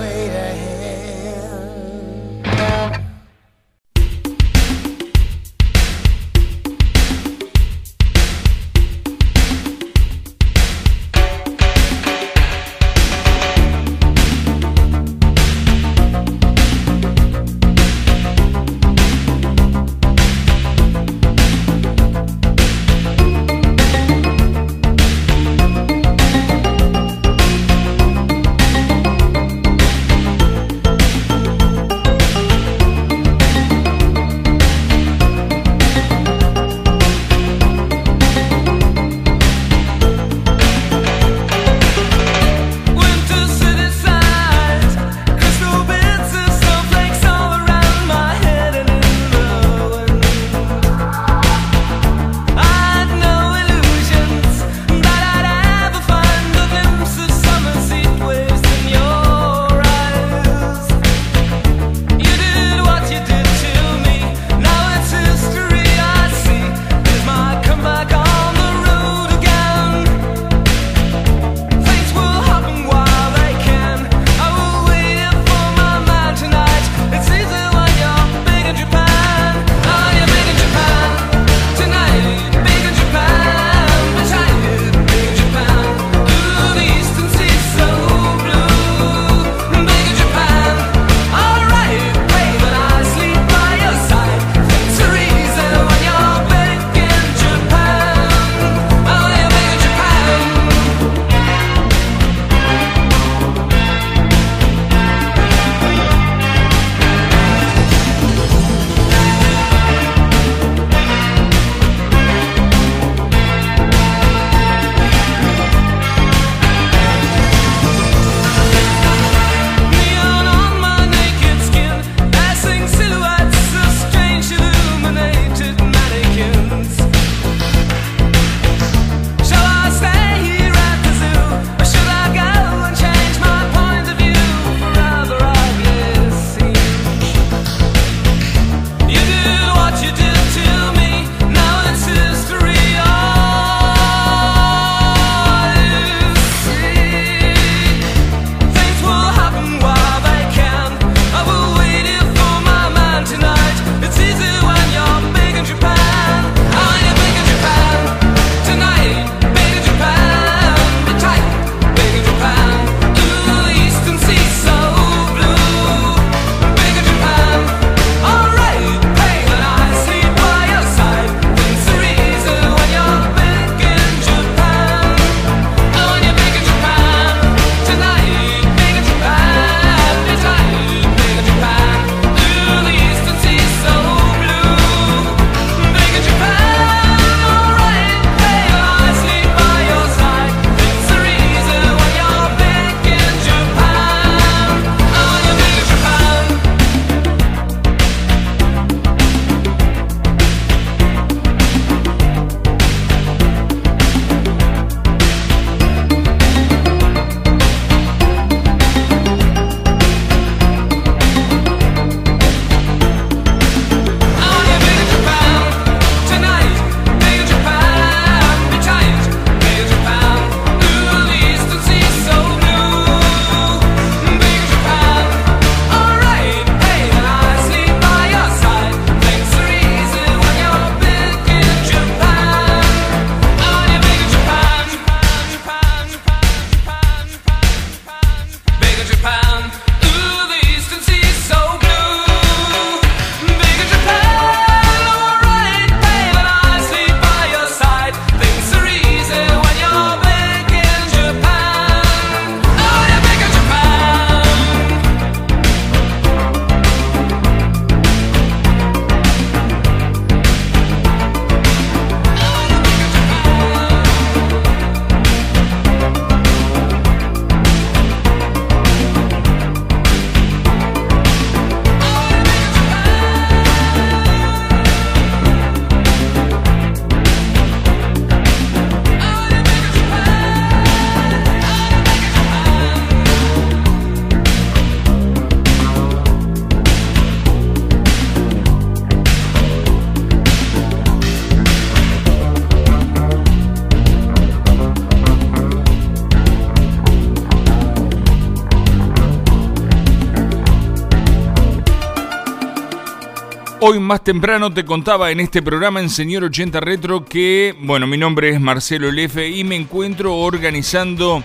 Hoy más temprano te contaba en este programa en Señor 80 Retro que, bueno, mi nombre es Marcelo Lefe y me encuentro organizando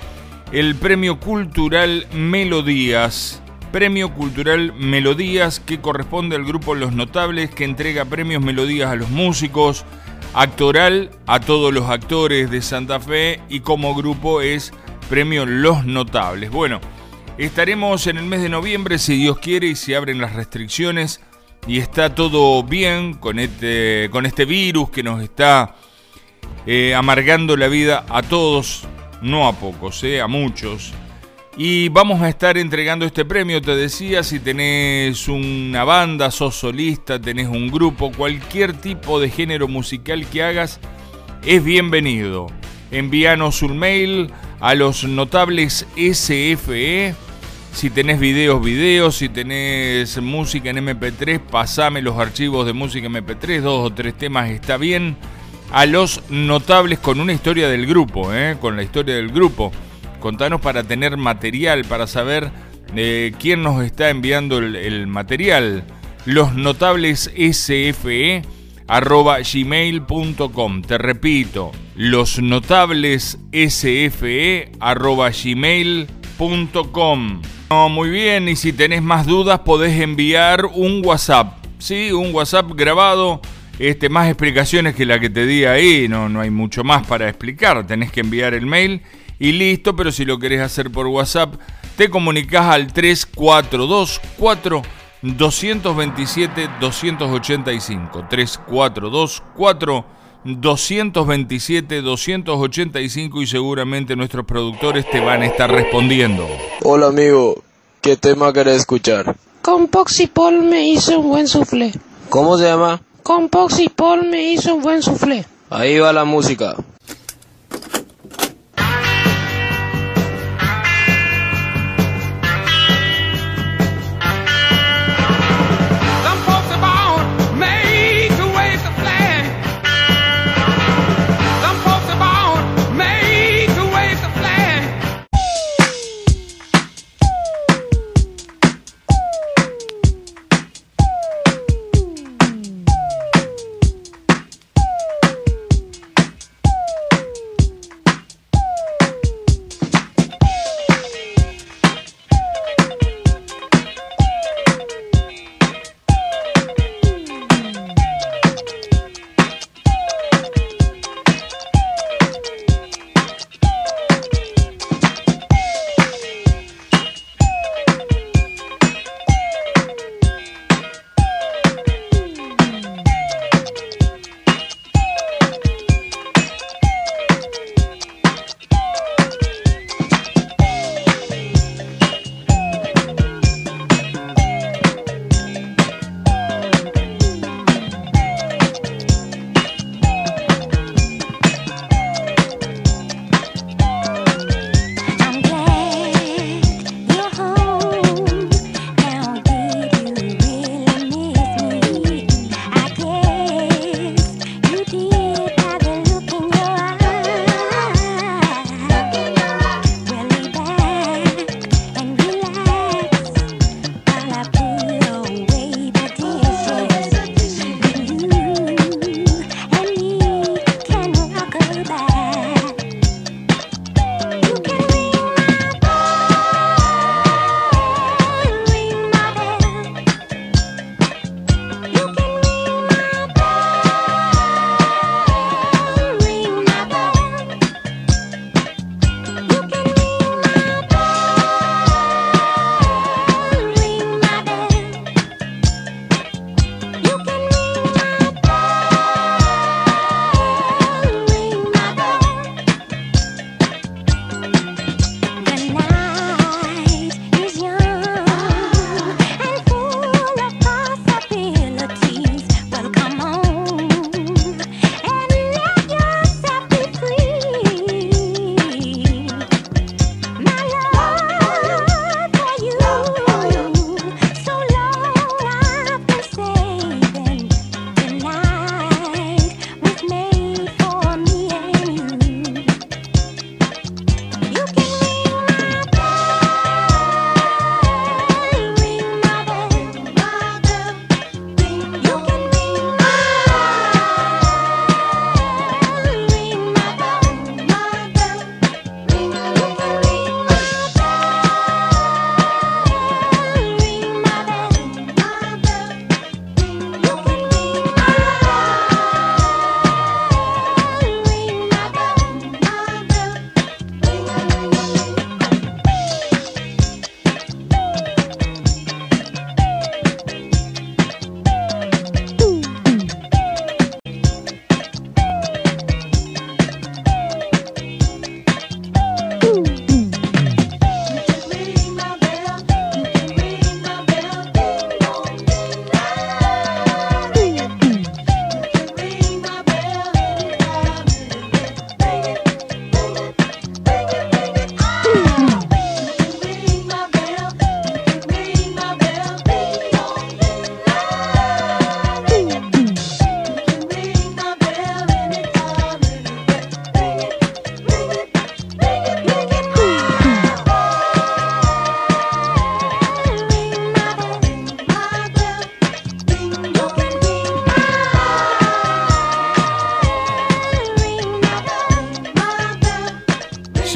el Premio Cultural Melodías. Premio Cultural Melodías que corresponde al grupo Los Notables que entrega premios Melodías a los músicos, actoral a todos los actores de Santa Fe y como grupo es Premio Los Notables. Bueno, estaremos en el mes de noviembre si Dios quiere y se abren las restricciones y está todo bien con este, con este virus que nos está eh, amargando la vida a todos, no a pocos, eh, a muchos. Y vamos a estar entregando este premio, te decía, si tenés una banda, sos solista, tenés un grupo, cualquier tipo de género musical que hagas, es bienvenido. Envíanos un mail a los notables SFE. Si tenés videos, videos. Si tenés música en MP3, pasame los archivos de música MP3. Dos o tres temas está bien. A los notables con una historia del grupo, ¿eh? con la historia del grupo. Contanos para tener material, para saber eh, quién nos está enviando el, el material. Los notables SFE arroba gmail.com. Te repito, los notables SFE arroba gmail.com. No, muy bien, y si tenés más dudas podés enviar un WhatsApp. Sí, un WhatsApp grabado. Este, más explicaciones que la que te di ahí, no, no hay mucho más para explicar. Tenés que enviar el mail y listo, pero si lo querés hacer por WhatsApp, te comunicas al 3424 227 285 3424 227 285 y seguramente nuestros productores te van a estar respondiendo. Hola amigo, ¿qué tema querés escuchar? Con Poxy Paul me hizo un buen soufflé. ¿Cómo se llama? Con Poxy Paul me hizo un buen soufflé. Ahí va la música.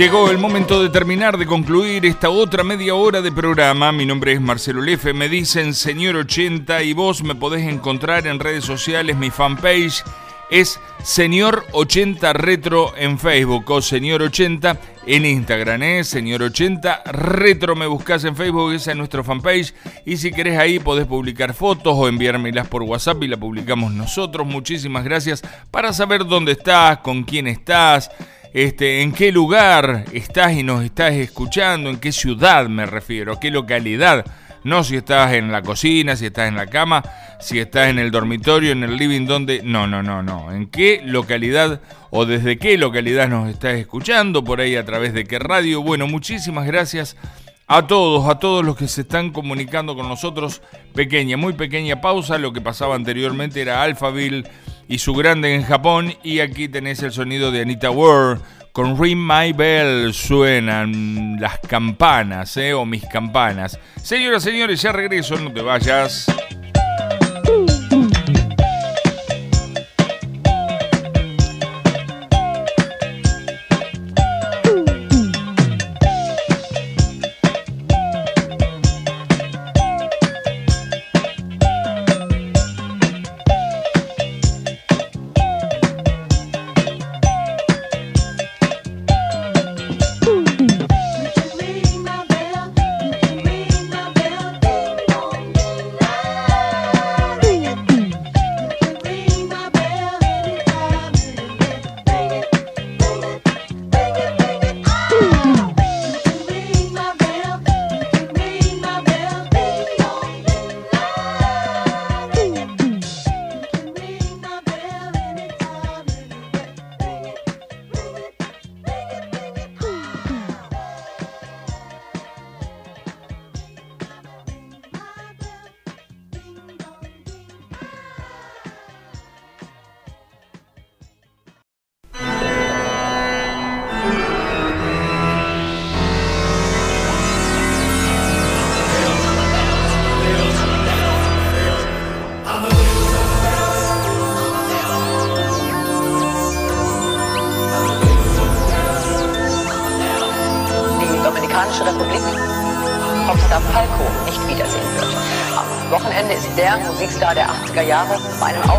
Llegó el momento de terminar, de concluir esta otra media hora de programa. Mi nombre es Marcelo Lefe, me dicen señor 80 y vos me podés encontrar en redes sociales, mi fanpage es señor 80 retro en Facebook o señor 80 en Instagram, ¿eh? señor 80 retro me buscas en Facebook, esa es nuestra fanpage y si querés ahí podés publicar fotos o enviármelas por WhatsApp y la publicamos nosotros. Muchísimas gracias para saber dónde estás, con quién estás este, en qué lugar estás y nos estás escuchando, en qué ciudad me refiero, qué localidad. No si estás en la cocina, si estás en la cama, si estás en el dormitorio, en el living, donde... No, no, no, no. ¿En qué localidad o desde qué localidad nos estás escuchando? Por ahí a través de qué radio. Bueno, muchísimas gracias a todos, a todos los que se están comunicando con nosotros. Pequeña, muy pequeña pausa. Lo que pasaba anteriormente era Alphaville y su grande en Japón. Y aquí tenés el sonido de Anita Ward. Con Ring My Bell suenan las campanas, ¿eh? O mis campanas. Señoras, señores, ya regreso, no te vayas. Jahre um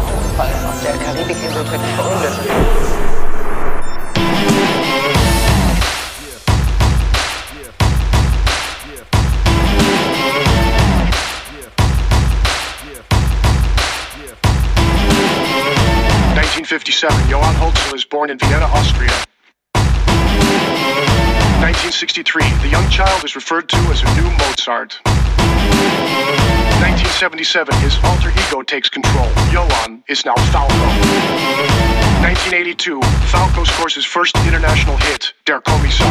1977, his alter ego takes control. Johan is now Falco. 1982, Falco scores his first international hit, Der Kommissar.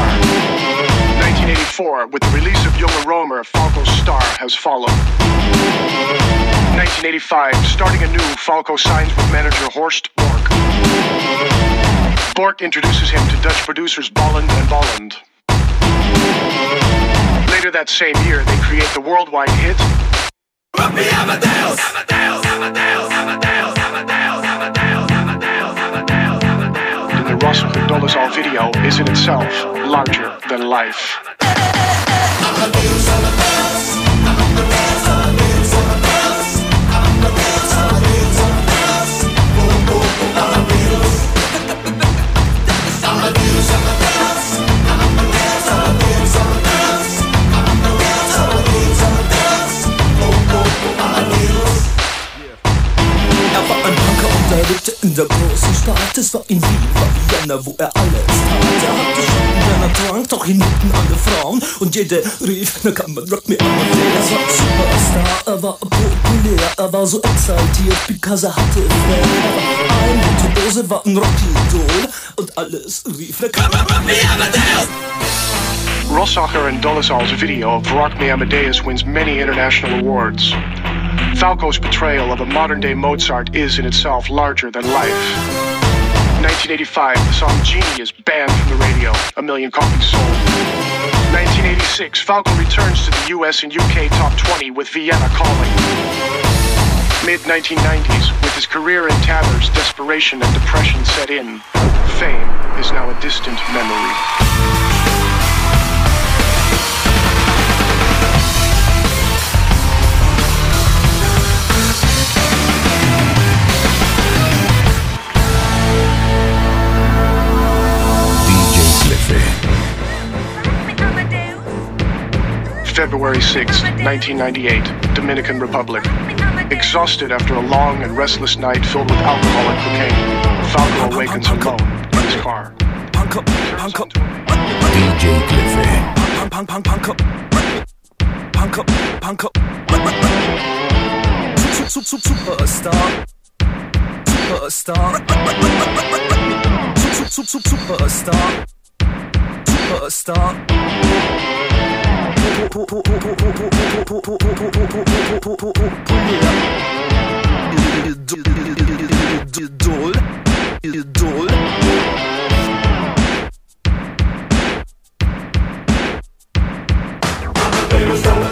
1984, with the release of Junge Romer, Falco's star has followed. 1985, starting anew, Falco signs with manager Horst Bork. Bork introduces him to Dutch producers Bolland and Bolland. Later that same year, they create the worldwide hit Rock me Amadeus! Amadeus! Amadeus! Amadeus! Amadeus! Amadeus! Amadeus! Amadeus! Amadeus! And the Dolezal video is in itself larger than life. Amadeus! Amadeus! Er war ein Punker und er lebte in der großen Stadt. Es war in Wien, war Vienna, wo er alles tat. Er hatte Schulden, wenn er trank, doch alle Frauen. Und jede rief, na kann man Rock me. Er war Superstar, er war populär, er war so exaltiert, because er hatte Flair. Er ein Virtuose, war ein Rocky-Idol. Und alles rief, na kann man Rock me and Dolezal's video of Rock Me Amadeus wins many international awards. Falco's portrayal of a modern day Mozart is in itself larger than life. 1985, the song Genie is banned from the radio, a million copies sold. 1986, Falco returns to the US and UK top 20 with Vienna calling. Mid 1990s, with his career in tatters, desperation and depression set in. fame is now a distant memory. February 6, 1998, Dominican Republic. Exhausted after a long and restless night filled with alcohol and cocaine, Falco awakens alone in his car. DJ Clefe. Punk, punk, punk up. Punk up, punk up. Sup, sup, sup, Superstar. Superstar. Sup, sup, sup, Superstar. Superstar. Idol. Idol.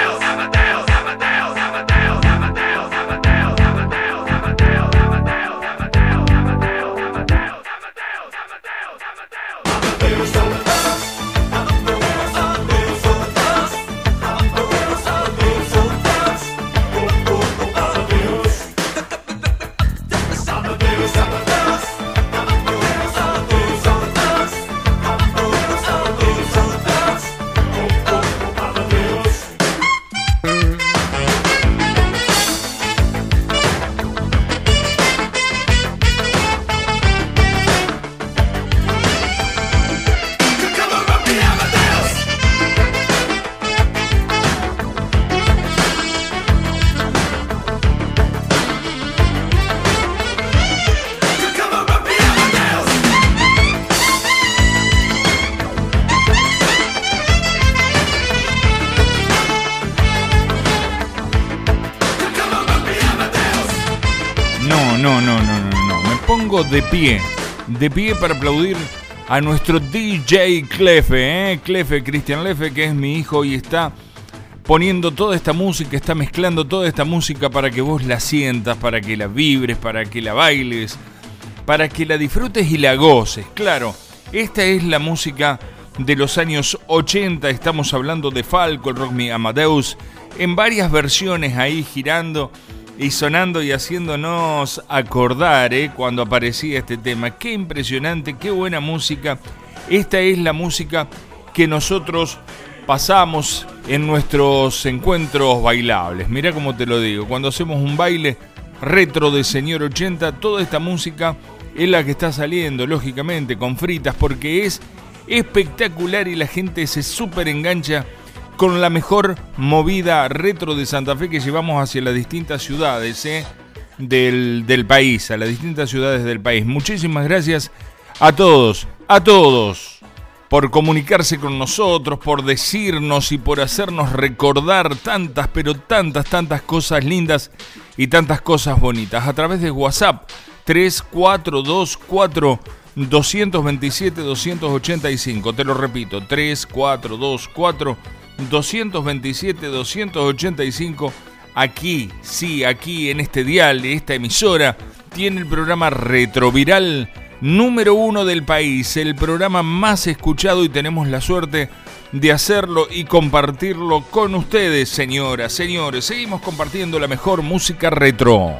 De pie. De pie para aplaudir a nuestro DJ Clefe, ¿eh? Clefe, Cristian Lefe, que es mi hijo y está poniendo toda esta música, está mezclando toda esta música para que vos la sientas, para que la vibres, para que la bailes, para que la disfrutes y la goces. Claro, esta es la música de los años 80, estamos hablando de Falco, Rock Me Amadeus, en varias versiones ahí girando y sonando y haciéndonos acordar ¿eh? cuando aparecía este tema. Qué impresionante, qué buena música. Esta es la música que nosotros pasamos en nuestros encuentros bailables. Mira cómo te lo digo, cuando hacemos un baile retro de Señor 80, toda esta música es la que está saliendo, lógicamente, con fritas, porque es espectacular y la gente se súper engancha con la mejor movida retro de Santa Fe que llevamos hacia las distintas ciudades ¿eh? del, del país, a las distintas ciudades del país. Muchísimas gracias a todos, a todos, por comunicarse con nosotros, por decirnos y por hacernos recordar tantas, pero tantas, tantas cosas lindas y tantas cosas bonitas a través de WhatsApp 3424 227 285. Te lo repito, 3424 227 285. Aquí, sí, aquí en este dial de esta emisora tiene el programa Retroviral número uno del país, el programa más escuchado y tenemos la suerte de hacerlo y compartirlo con ustedes, señoras, señores. Seguimos compartiendo la mejor música retro.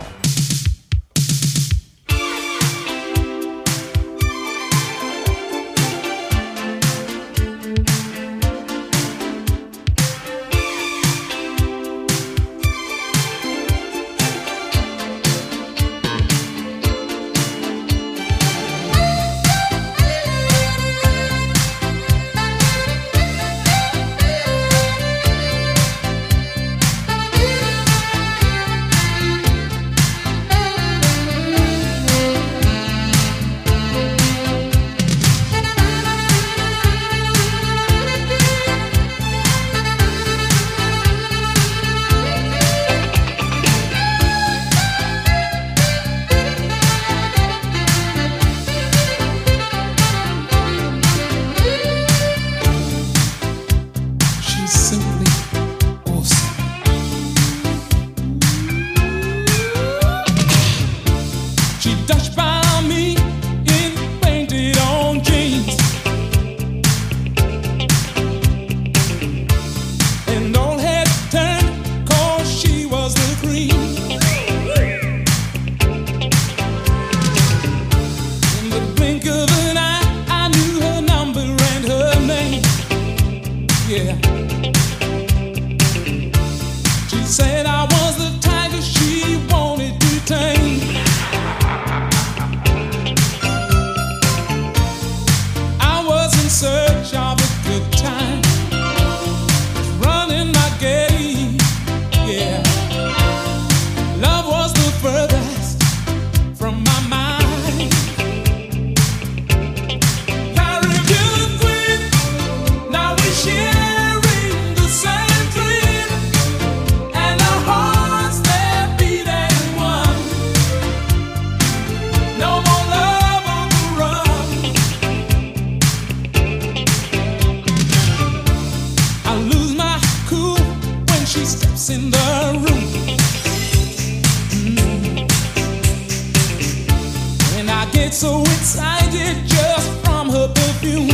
So excited just from her perfume.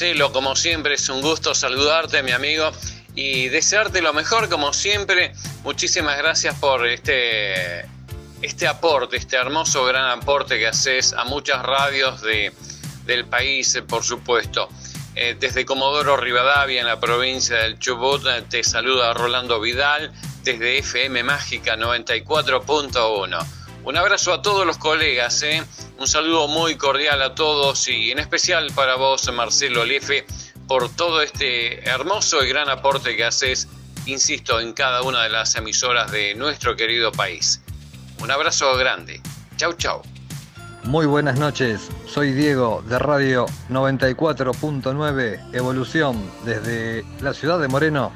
Marcelo, como siempre es un gusto saludarte mi amigo y desearte lo mejor como siempre. Muchísimas gracias por este, este aporte, este hermoso gran aporte que haces a muchas radios de, del país, eh, por supuesto. Eh, desde Comodoro Rivadavia, en la provincia del Chubut, eh, te saluda Rolando Vidal, desde FM Mágica 94.1. Un abrazo a todos los colegas, ¿eh? Un saludo muy cordial a todos y en especial para vos, Marcelo Lefe, por todo este hermoso y gran aporte que haces, insisto, en cada una de las emisoras de nuestro querido país. Un abrazo grande. Chau, chau. Muy buenas noches, soy Diego de Radio 94.9 Evolución desde la ciudad de Moreno,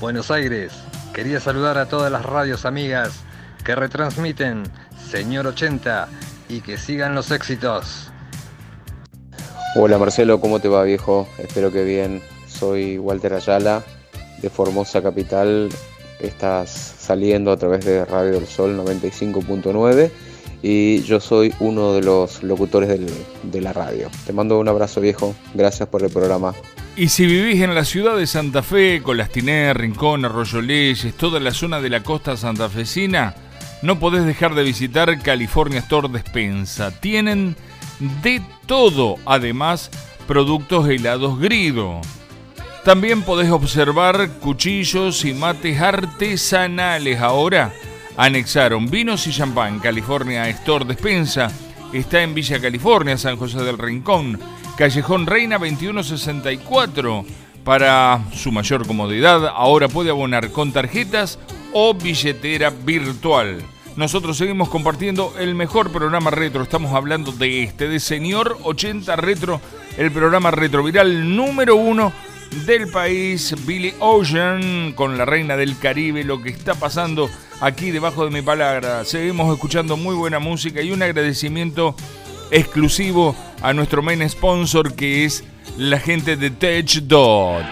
Buenos Aires, Quería saludar a todas las radios amigas que retransmiten Señor 80 y que sigan los éxitos. Hola Marcelo, ¿cómo te va viejo? Espero que bien. Soy Walter Ayala de Formosa Capital. Estás saliendo a través de Radio del Sol 95.9 y yo soy uno de los locutores del- de la radio. Te mando un abrazo viejo. Gracias por el programa. Y si vivís en la ciudad de Santa Fe, Colastiné, Rincón, Arroyo Leyes, toda la zona de la costa santafesina, no podés dejar de visitar California Store Despensa. Tienen de todo, además, productos helados grido. También podés observar cuchillos y mates artesanales. Ahora anexaron vinos y champán. California Store Despensa está en Villa California, San José del Rincón, Callejón Reina 2164. Para su mayor comodidad, ahora puede abonar con tarjetas o billetera virtual. Nosotros seguimos compartiendo el mejor programa retro. Estamos hablando de este, de Señor 80 Retro, el programa retroviral número uno del país, Billy Ocean, con la reina del Caribe, lo que está pasando aquí debajo de mi palabra. Seguimos escuchando muy buena música y un agradecimiento exclusivo a nuestro main sponsor que es la gente de TechDot.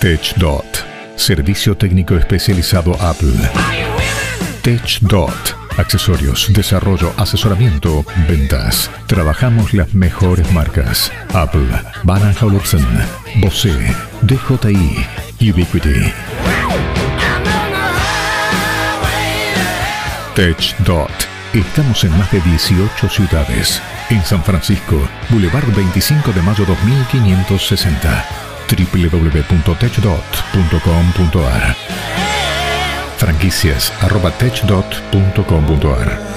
TechDot, servicio técnico especializado Apple. TechDot, accesorios, desarrollo, asesoramiento, ventas. Trabajamos las mejores marcas. Apple, Van Olufsen, Bose, DJI, Ubiquiti. TechDot. Estamos en más de 18 ciudades. En San Francisco, Boulevard 25 de mayo 2560. www.techdot.com.ar Franquicias arroba techdot.com.ar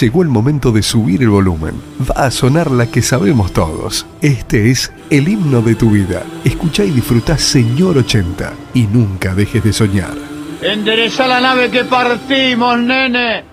Llegó el momento de subir el volumen. Va a sonar la que sabemos todos. Este es el himno de tu vida. Escucha y disfruta Señor 80 y nunca dejes de soñar. Endereza la nave que partimos, nene.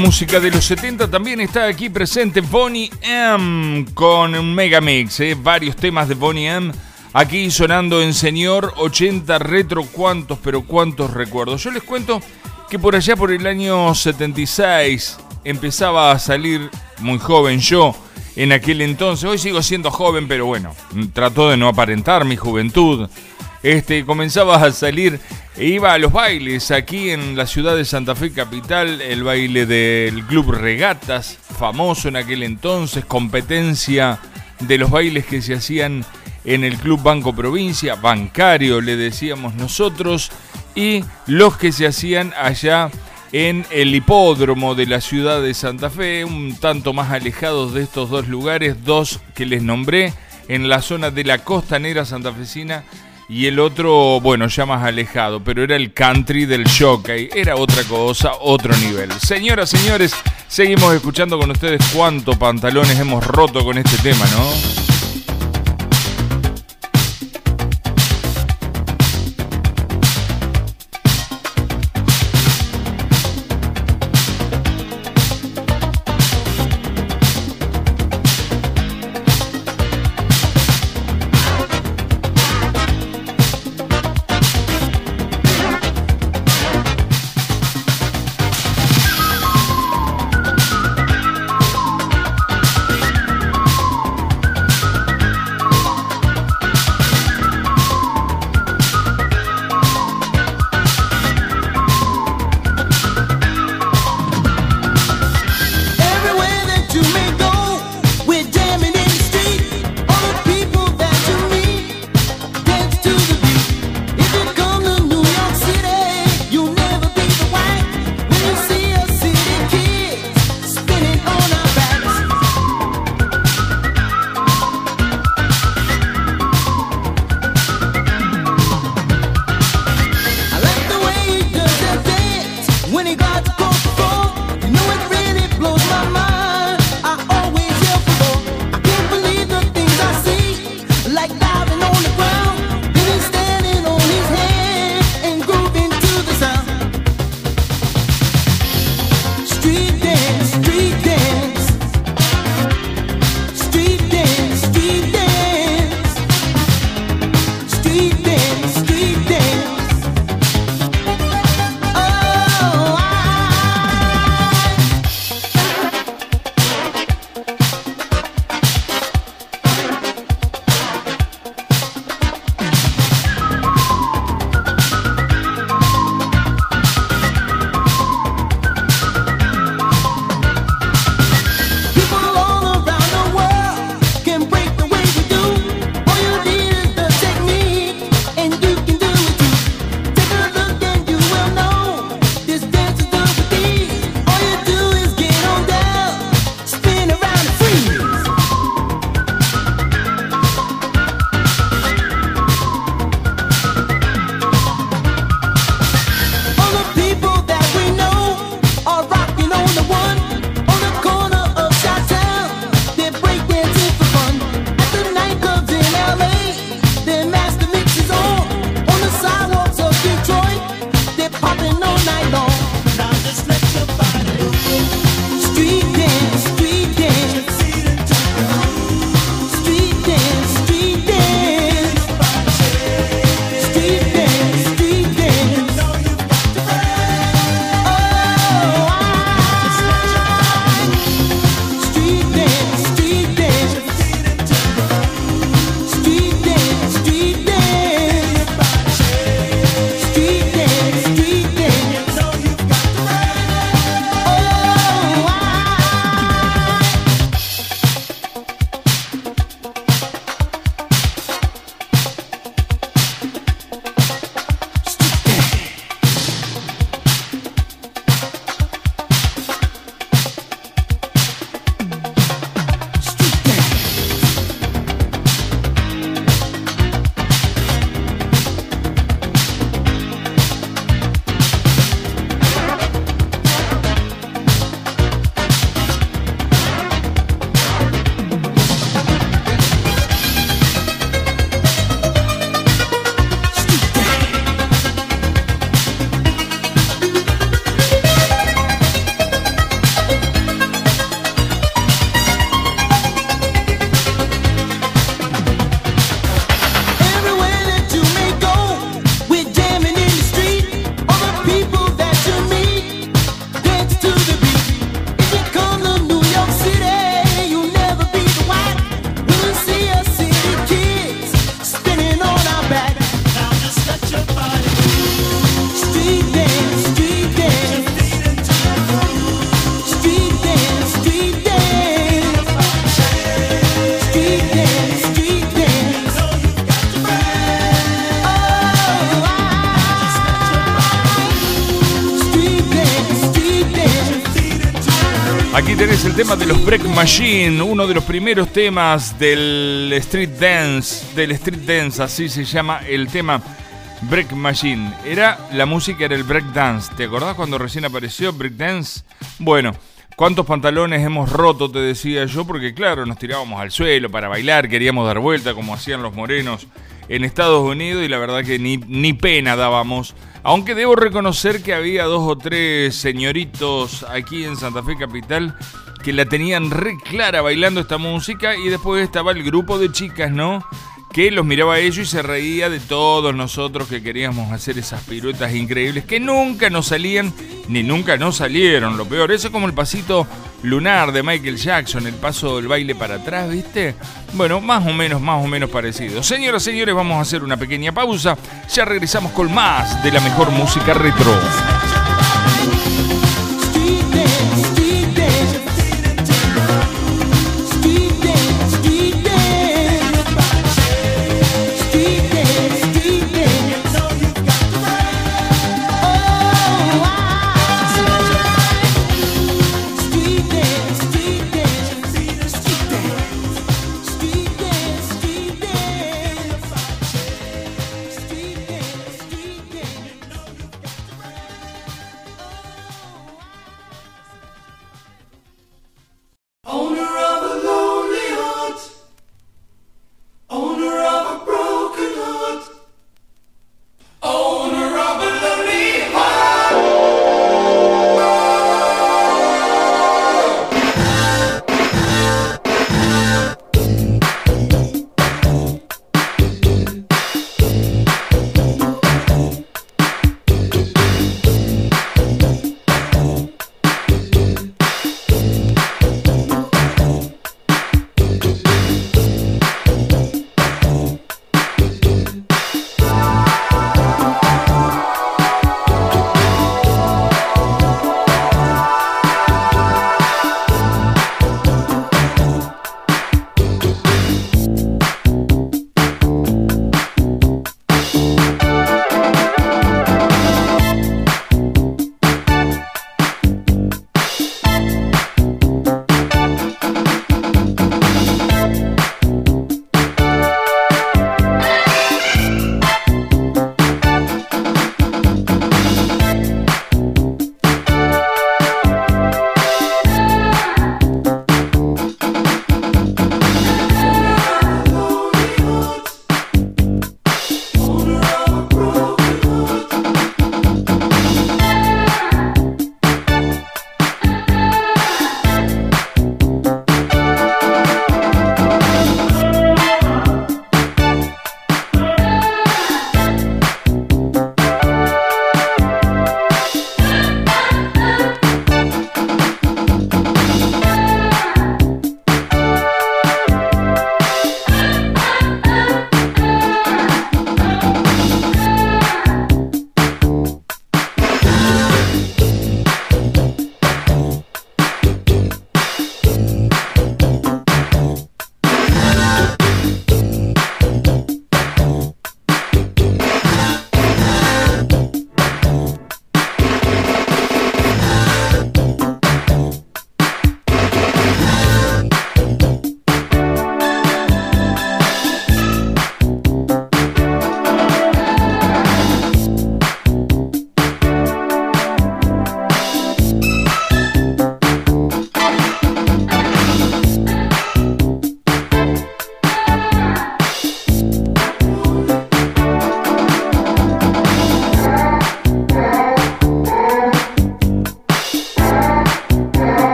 Música de los 70 también está aquí presente. Bonnie M con un megamix, ¿eh? varios temas de Bonnie M. Aquí sonando en Señor 80 Retro. ¿Cuántos, pero cuántos recuerdos? Yo les cuento que por allá por el año 76 empezaba a salir muy joven yo en aquel entonces. Hoy sigo siendo joven, pero bueno, trató de no aparentar mi juventud. Este, comenzaba a salir e iba a los bailes aquí en la ciudad de Santa Fe capital, el baile del Club Regatas, famoso en aquel entonces, competencia de los bailes que se hacían en el Club Banco Provincia, bancario le decíamos nosotros, y los que se hacían allá en el hipódromo de la ciudad de Santa Fe, un tanto más alejados de estos dos lugares, dos que les nombré, en la zona de la costanera santafesina y el otro, bueno, ya más alejado, pero era el country del jockey, era otra cosa, otro nivel. Señoras, señores, seguimos escuchando con ustedes cuántos pantalones hemos roto con este tema, ¿no? Los Break Machine, uno de los primeros temas del Street Dance, del Street Dance, así se llama el tema Break Machine. Era la música era el break dance. ¿Te acordás cuando recién apareció break dance? Bueno, ¿Cuántos pantalones hemos roto, te decía yo? Porque claro, nos tirábamos al suelo para bailar, queríamos dar vuelta como hacían los morenos en Estados Unidos y la verdad que ni, ni pena dábamos. Aunque debo reconocer que había dos o tres señoritos aquí en Santa Fe Capital que la tenían re clara bailando esta música y después estaba el grupo de chicas, ¿no? que los miraba a ellos y se reía de todos nosotros que queríamos hacer esas piruetas increíbles que nunca nos salían ni nunca nos salieron. Lo peor, eso es como el pasito lunar de Michael Jackson, el paso del baile para atrás, ¿viste? Bueno, más o menos, más o menos parecido. Señoras, señores, vamos a hacer una pequeña pausa. Ya regresamos con más de la mejor música retro.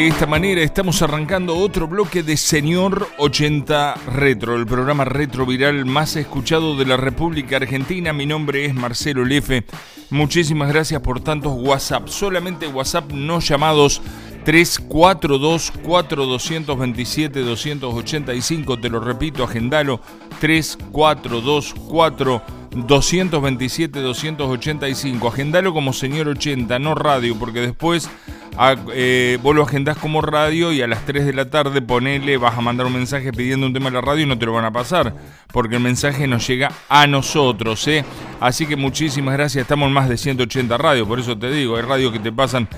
De esta manera, estamos arrancando otro bloque de Señor 80 Retro, el programa retro viral más escuchado de la República Argentina. Mi nombre es Marcelo Lefe. Muchísimas gracias por tantos WhatsApp. Solamente WhatsApp no llamados 342 4227 285. Te lo repito, agendalo. 342 227 285. Agendalo como señor 80, no radio, porque después eh, vos lo agendás como radio y a las 3 de la tarde ponele, vas a mandar un mensaje pidiendo un tema a la radio y no te lo van a pasar, porque el mensaje nos llega a nosotros, ¿eh? Así que muchísimas gracias, estamos en más de 180 radios, por eso te digo, hay radios que te pasan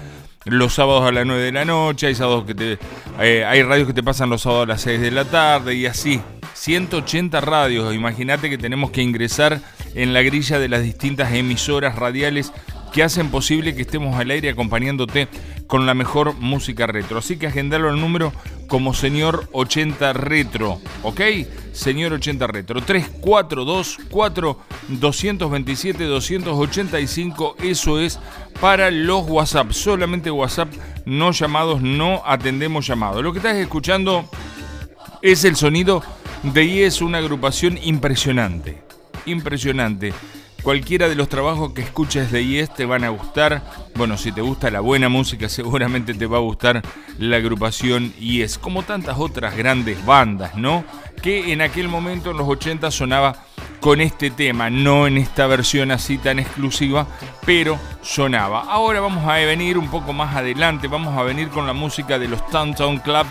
los sábados a las 9 de la noche, hay sábados que te eh, hay radios que te pasan los sábados a las 6 de la tarde y así. 180 radios, imagínate que tenemos que ingresar en la grilla de las distintas emisoras radiales que hacen posible que estemos al aire acompañándote con la mejor música retro. Así que agendalo al número como señor 80 retro, ¿ok? Señor 80 retro. 3424 227 285, eso es para los WhatsApp. Solamente WhatsApp, no llamados, no atendemos llamados. Lo que estás escuchando es el sonido de IES, una agrupación impresionante. Impresionante Cualquiera de los trabajos que escuches de IES te van a gustar. Bueno, si te gusta la buena música, seguramente te va a gustar la agrupación IES, como tantas otras grandes bandas, ¿no? Que en aquel momento, en los 80, sonaba con este tema, no en esta versión así tan exclusiva, pero sonaba. Ahora vamos a venir un poco más adelante, vamos a venir con la música de los Downtown Club.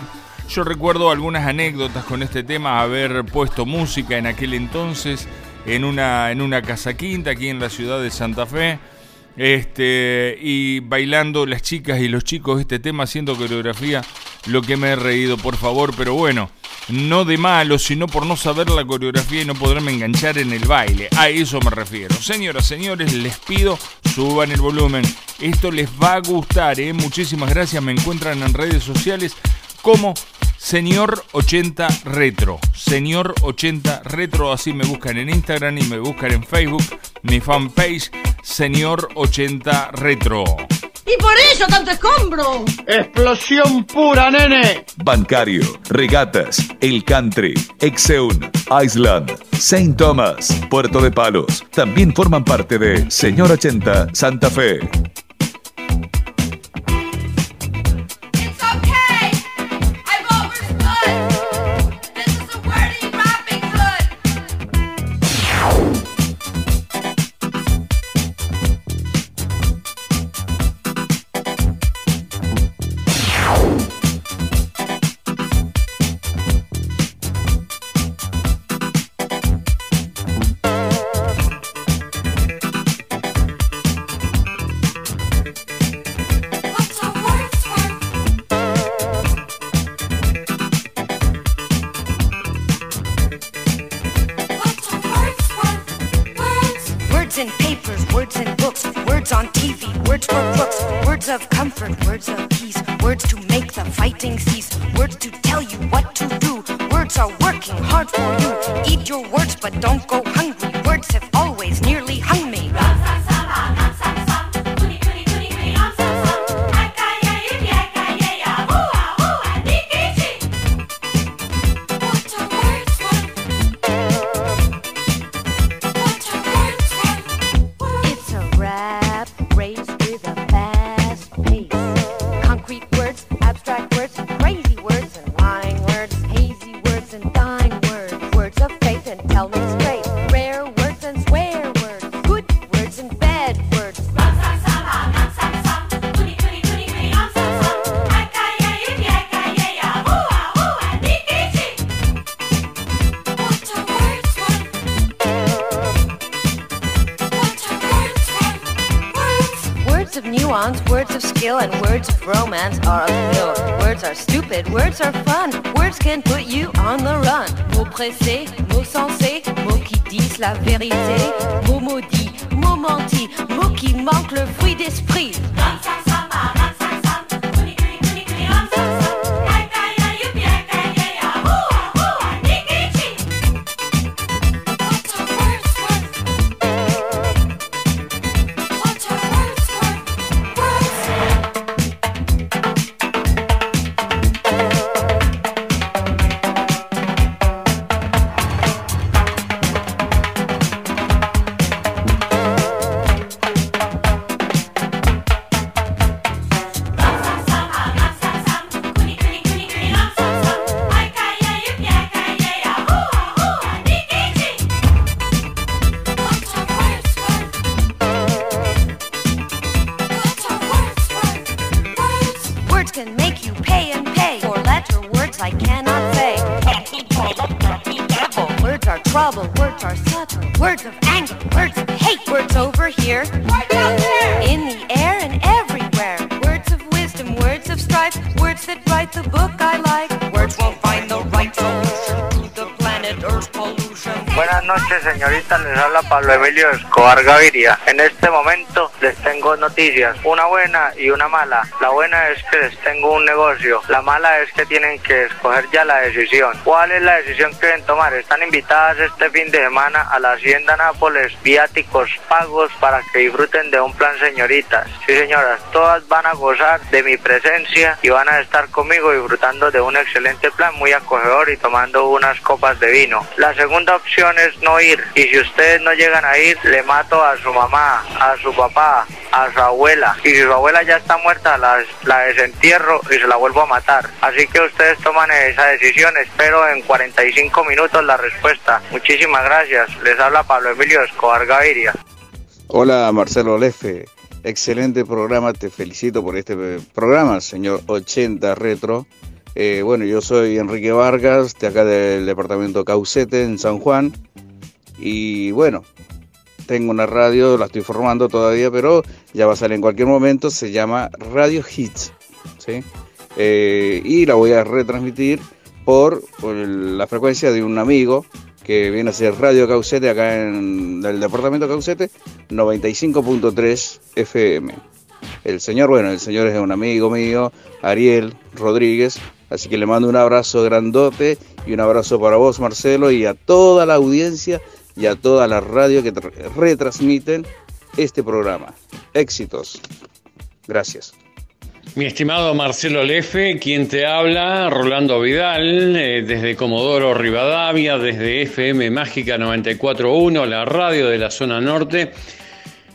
Yo recuerdo algunas anécdotas con este tema, haber puesto música en aquel entonces en una, en una casa quinta aquí en la ciudad de Santa Fe. Este, y bailando las chicas y los chicos este tema haciendo coreografía, lo que me he reído, por favor, pero bueno, no de malo, sino por no saber la coreografía y no poderme enganchar en el baile. A eso me refiero. Señoras, señores, les pido, suban el volumen. Esto les va a gustar, ¿eh? Muchísimas gracias. Me encuentran en redes sociales como Señor 80 Retro. Señor 80 Retro, así me buscan en Instagram y me buscan en Facebook. Mi fanpage, Señor 80 Retro. ¿Y por eso tanto escombro? Explosión pura, nene. Bancario, Regatas, El Country, Exeun, Island, Saint Thomas, Puerto de Palos. También forman parte de Señor 80 Santa Fe. Habla Pablo Emilio Escobar Gaviria. En este momento tengo noticias, una buena y una mala. La buena es que tengo un negocio. La mala es que tienen que escoger ya la decisión. ¿Cuál es la decisión que deben tomar? Están invitadas este fin de semana a la Hacienda Nápoles, viáticos pagos para que disfruten de un plan señoritas. Sí, señoras, todas van a gozar de mi presencia y van a estar conmigo disfrutando de un excelente plan muy acogedor y tomando unas copas de vino. La segunda opción es no ir y si ustedes no llegan a ir, le mato a su mamá, a su papá, a su abuela y si su abuela ya está muerta, la, la desentierro y se la vuelvo a matar. Así que ustedes toman esa decisión, espero en 45 minutos la respuesta. Muchísimas gracias. Les habla Pablo Emilio Escobar Gaviria. Hola Marcelo Lefe, excelente programa, te felicito por este programa, señor 80 Retro. Eh, bueno, yo soy Enrique Vargas, de acá del departamento Caucete, en San Juan. Y bueno, tengo una radio, la estoy formando todavía, pero ya va a salir en cualquier momento. Se llama Radio Hits. ¿sí? Eh, y la voy a retransmitir por, por la frecuencia de un amigo que viene a ser Radio Caucete acá en el departamento Caucete, 95.3 FM. El señor, bueno, el señor es un amigo mío, Ariel Rodríguez, así que le mando un abrazo grandote y un abrazo para vos, Marcelo, y a toda la audiencia y a toda la radio que retransmiten este programa. Éxitos. Gracias. Mi estimado Marcelo Lefe, quien te habla, Rolando Vidal, eh, desde Comodoro Rivadavia, desde FM Mágica 94.1, la radio de la zona norte.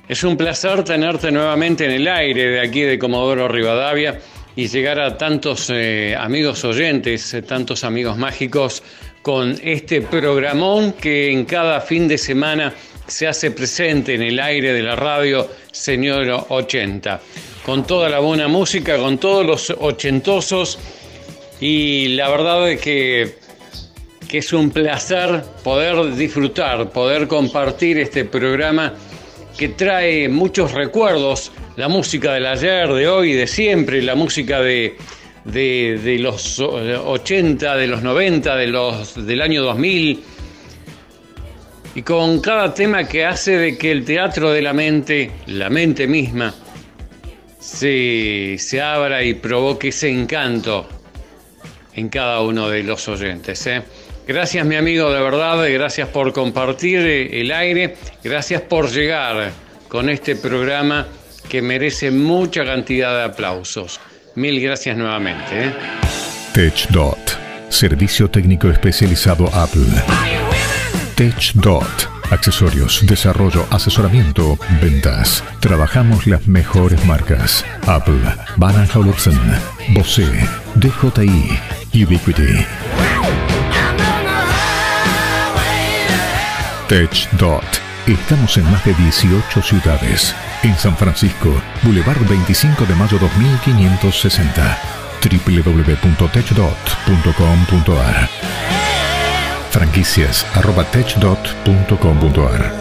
Es un placer tenerte nuevamente en el aire de aquí de Comodoro Rivadavia y llegar a tantos eh, amigos oyentes, eh, tantos amigos mágicos con este programón que en cada fin de semana se hace presente en el aire de la radio Señor 80. Con toda la buena música, con todos los ochentosos y la verdad es que, que es un placer poder disfrutar, poder compartir este programa que trae muchos recuerdos, la música del ayer, de hoy, de siempre, la música de, de, los 80, de los 90, de los, del año 2000, y con cada tema que hace de que el teatro de la mente, la mente misma, se, se abra y provoque ese encanto en cada uno de los oyentes. ¿eh? Gracias mi amigo, de verdad, gracias por compartir el aire, gracias por llegar con este programa que merece mucha cantidad de aplausos. Mil gracias nuevamente. ¿eh? TechDot, servicio técnico especializado Apple. TechDot, accesorios, desarrollo, asesoramiento, ventas. Trabajamos las mejores marcas. Apple, Van Olufsen, Bose, DJI, Ubiquiti. TechDot. Estamos en más de 18 ciudades. En San Francisco, Boulevard 25 de mayo 2560. www.techdot.com.ar Franquicias arroba techdot.com.ar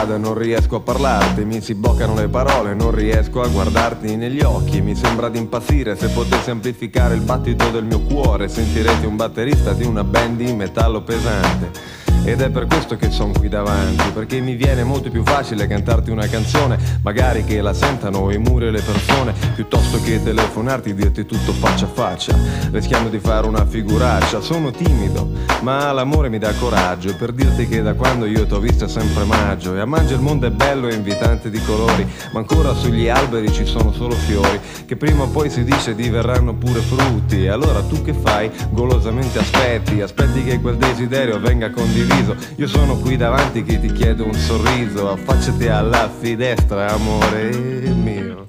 strada non riesco a parlarti, mi si bloccano le parole, non riesco a guardarti negli occhi, mi sembra di impazzire se potessi amplificare il battito del mio cuore, sentirete un batterista di una band di metallo pesante Ed è per questo che sono qui davanti, perché mi viene molto più facile cantarti una canzone, magari che la sentano i muri e le persone, piuttosto che telefonarti e dirti tutto faccia a faccia, rischiando di fare una figuraccia. Sono timido, ma l'amore mi dà coraggio per dirti che da quando io t'ho visto è sempre maggio e a maggio il mondo è bello e invitante di colori, ma ancora sugli alberi ci sono solo fiori, che prima o poi si dice diverranno pure frutti. E allora tu che fai? Golosamente aspetti, aspetti che quel desiderio venga condiviso. Io sono qui davanti che ti chiedo un sorriso, affacciati alla finestra, amore mio.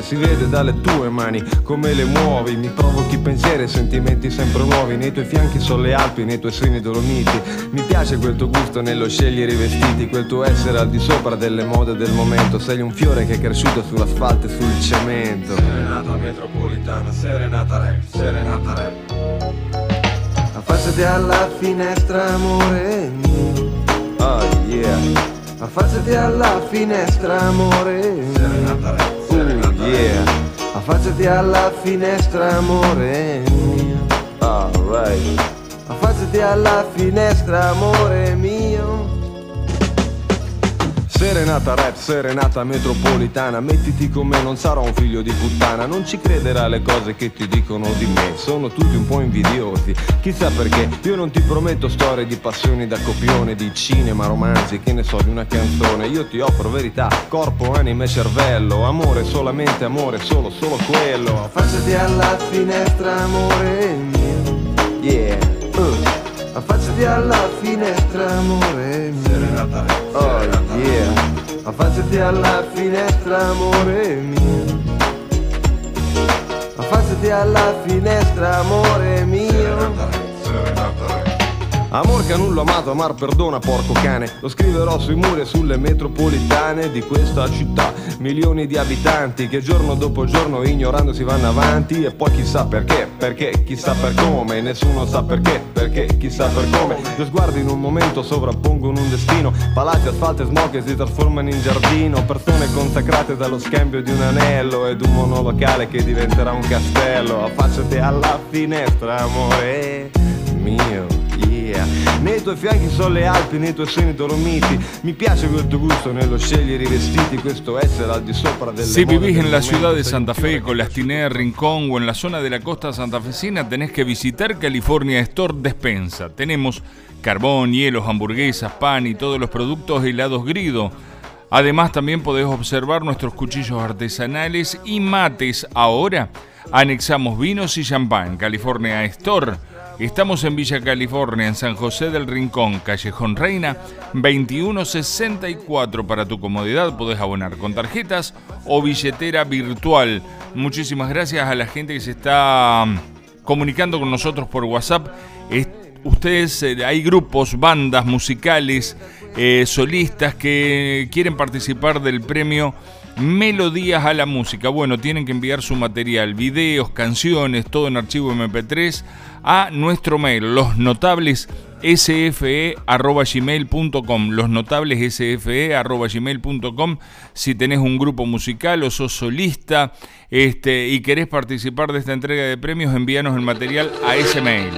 Si vede dalle tue mani come le muovi. Mi provochi pensieri e sentimenti sempre nuovi Nei tuoi fianchi sono le Alpi, nei tuoi seni dolomiti. Mi piace quel tuo gusto nello scegliere i vestiti Quel tuo essere al di sopra delle mode del momento. Sei un fiore che è cresciuto sull'asfalto e sul cemento. Serenata metropolitana, serenata rap, serenata rap. Affacciati alla finestra amore mio. Oh yeah Affacciati alla finestra amore. Serenata yeah Affacciati alla finestra amore. Mio Alright Affacciati alla finestra amore mio Serenata rap, serenata metropolitana. Mettiti con me, non sarò un figlio di puttana. Non ci crederà alle cose che ti dicono di me. Sono tutti un po' invidiosi. Chissà perché, io non ti prometto storie di passioni da copione Di cinema, romanzi, che ne so, di una canzone. Io ti offro verità, corpo, anima e cervello. Amore, solamente amore, solo, solo quello. Affacciati alla finestra, amore mio. Yeah, uh. Affacciati alla finestra, amore mio. Serenata, oh yeah. La alla fine è mio. La alla finestra amore mio. Amor canullo amato, amar perdona porco cane. Lo scriverò sui muri e sulle metropolitane di questa città. Milioni di abitanti che giorno dopo giorno ignorando si vanno avanti. E poi chissà perché, perché chissà per come. Nessuno sa perché, perché chissà per come. Due sguardi in un momento sovrappongono un destino. Palazzi, asfalto e smog che si trasformano in giardino. Persone consacrate dallo scambio di un anello Ed un monolocale che diventerà un castello. Affacciati alla finestra amore mio. Nei tuoi fianchi sono le Alpi, nei tuoi seni dolomiti Mi piace quel tuo gusto nello scegliere i vestiti Questo essere al di sopra delle Si vivís en la ciudad de Santa Fe, con las Tinea, Rincón o en la zona de la costa santafesina, tenés que visitar California Store Despensa. Tenemos carbón, hielos, hamburguesas, pan y todos los productos helados grido. Además también podés observar nuestros cuchillos artesanales y mates. Ahora anexamos vinos y champán. California Store. Estamos en Villa California, en San José del Rincón, Callejón Reina, 2164. Para tu comodidad podés abonar con tarjetas o billetera virtual. Muchísimas gracias a la gente que se está mm, comunicando con nosotros por WhatsApp. Es- ustedes, eh, hay grupos, bandas musicales, eh, solistas que quieren participar del premio Melodías a la Música. Bueno, tienen que enviar su material, videos, canciones, todo en archivo MP3 a nuestro mail, los notables sfe.gmail.com los notables sfe.gmail.com si tenés un grupo musical o sos solista este, y querés participar de esta entrega de premios envíanos el material a ese mail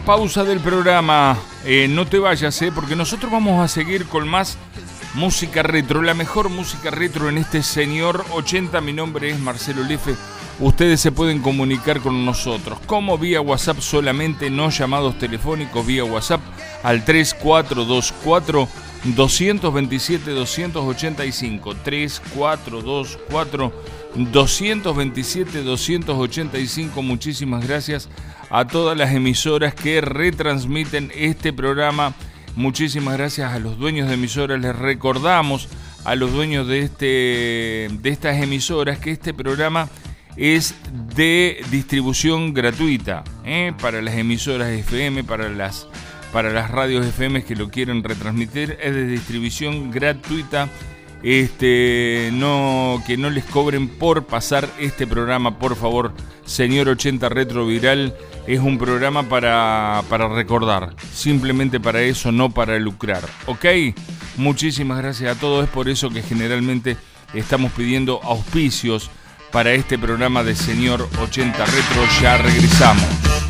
pausa del programa. Eh, no te vayas, eh, porque nosotros vamos a seguir con más música retro, la mejor música retro en este señor 80. Mi nombre es Marcelo Lefe. Ustedes se pueden comunicar con nosotros, como vía WhatsApp solamente, no llamados telefónicos, vía WhatsApp al 3424 227 285 3424 227 285. Muchísimas gracias a todas las emisoras que retransmiten este programa. Muchísimas gracias a los dueños de emisoras. Les recordamos a los dueños de, este, de estas emisoras que este programa es de distribución gratuita ¿eh? para las emisoras FM, para las, para las radios FM que lo quieren retransmitir. Es de distribución gratuita este, no, que no les cobren por pasar este programa, por favor. Señor 80 Retro Viral es un programa para, para recordar, simplemente para eso, no para lucrar. ¿Ok? Muchísimas gracias a todos, es por eso que generalmente estamos pidiendo auspicios para este programa de Señor 80 Retro. Ya regresamos.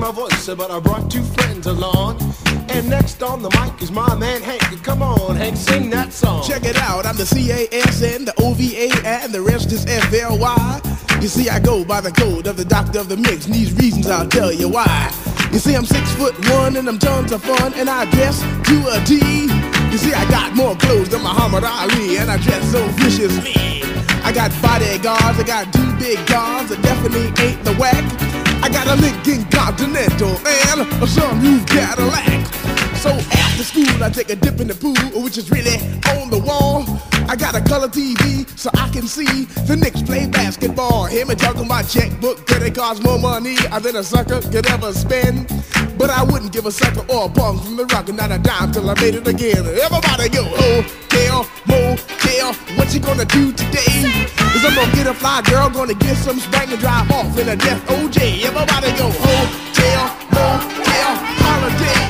my voice, but I brought two friends along. And next on the mic is my man Hank. Come on, Hank, sing that song. Check it out, I'm the C-A-S-N, the O-V-A, and the rest is F-L-Y. You see, I go by the code of the doctor of the mix, and these reasons I'll tell you why. You see, I'm six foot one, and I'm tons of fun, and I dress to a T. You see, I got more clothes than Muhammad Ali, and I dress so viciously. I got bodyguards, I got two big guns, that definitely ain't the whack. I got a Lincoln Continental and a sunroof Cadillac. So after school, I take a dip in the pool, which is really on the wall. I got a color TV so I can see the Knicks play basketball. Hear me talking about checkbook, that it costs more money than a sucker could ever spend. But I wouldn't give a sucker or a bum from the rock and not a dime till I made it again. Everybody go, oh, hotel, motel, what you gonna do today? Cause I'm gonna get a fly girl, gonna get some spank and drive off in a death OJ. Everybody go, hotel, motel, holiday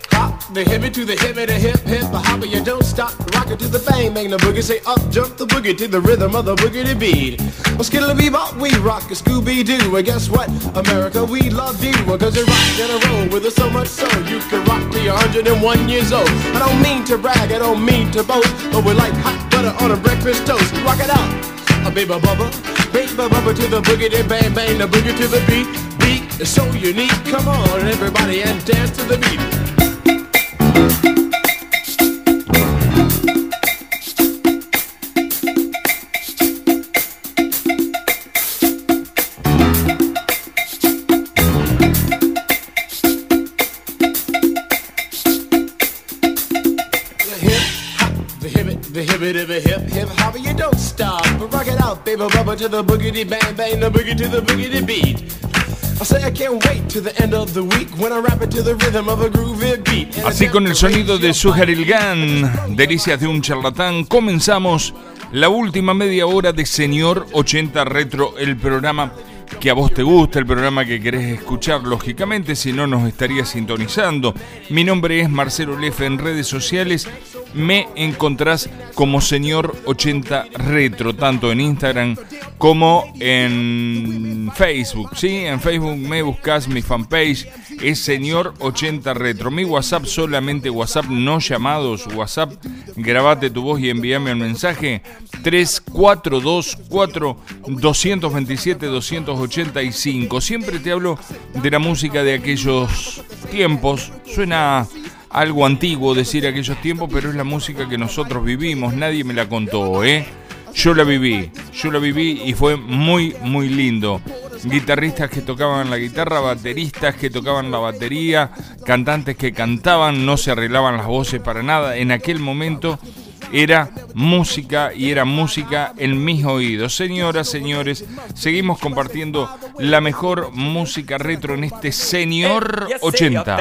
hop, the hippie to the hippie, the hip, hip, the hopper, you don't stop. Rock it to the bang, bang the boogie. Say up, jump the boogie to the rhythm of the boogie to beat. Well, skittle bebop, we rock a Scooby Doo. And guess what? America, we love you. Cause you rock in a roll with us so much so you can rock till you're 101 years old. I don't mean to brag, I don't mean to boast, but we're like hot butter on a breakfast toast. Rock it out. A baby bubba, baby bubba to the boogie, then bang bang the boogie to the beat. Beat is so unique. Come on, everybody, and dance to the beat. To the boogity bang bang, the boogie to the boogity beat. Así con el sonido de Suharil Gan, delicias de un charlatán, comenzamos la última media hora de Señor 80 Retro, el programa que a vos te gusta, el programa que querés escuchar, lógicamente, si no nos estarías sintonizando. Mi nombre es Marcelo Lefe en redes sociales. Me encontrás como Señor 80 Retro, tanto en Instagram como en Facebook. ¿sí? En Facebook me buscas mi fanpage, es Señor 80 Retro. Mi WhatsApp, solamente WhatsApp, no llamados. WhatsApp, grabate tu voz y envíame un mensaje. 3424 227 285. Siempre te hablo de la música de aquellos tiempos. Suena algo antiguo decir aquellos tiempos, pero es la música que nosotros vivimos. Nadie me la contó, ¿eh? Yo la viví, yo la viví y fue muy, muy lindo. Guitarristas que tocaban la guitarra, bateristas que tocaban la batería, cantantes que cantaban, no se arreglaban las voces para nada. En aquel momento era música y era música en mis oídos. Señoras, señores, seguimos compartiendo la mejor música retro en este Señor You see a 80.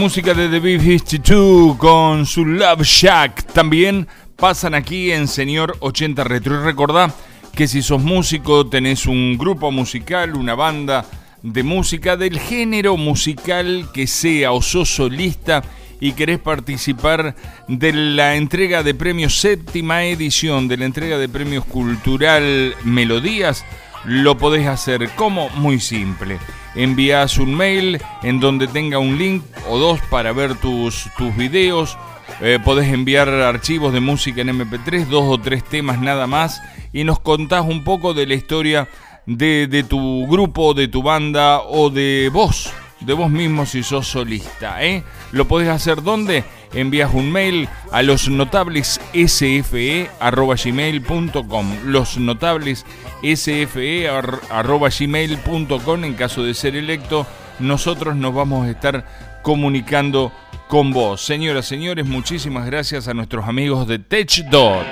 Música de The B-52 con su Love Shack también pasan aquí en Señor 80 Retro. Y recordá que si sos músico, tenés un grupo musical, una banda de música del género musical que sea o sos solista y querés participar de la entrega de premios séptima edición de la entrega de premios cultural Melodías, lo podés hacer como muy simple envías un mail en donde tenga un link o dos para ver tus, tus videos. Eh, podés enviar archivos de música en MP3, dos o tres temas nada más, y nos contás un poco de la historia de, de tu grupo, de tu banda o de vos, de vos mismo si sos solista. ¿eh? ¿Lo podés hacer dónde? Envías un mail a los notables sfe@gmail.com. Los notables sfe@gmail.com en caso de ser electo, nosotros nos vamos a estar comunicando con vos. Señoras, señores, muchísimas gracias a nuestros amigos de TechDot.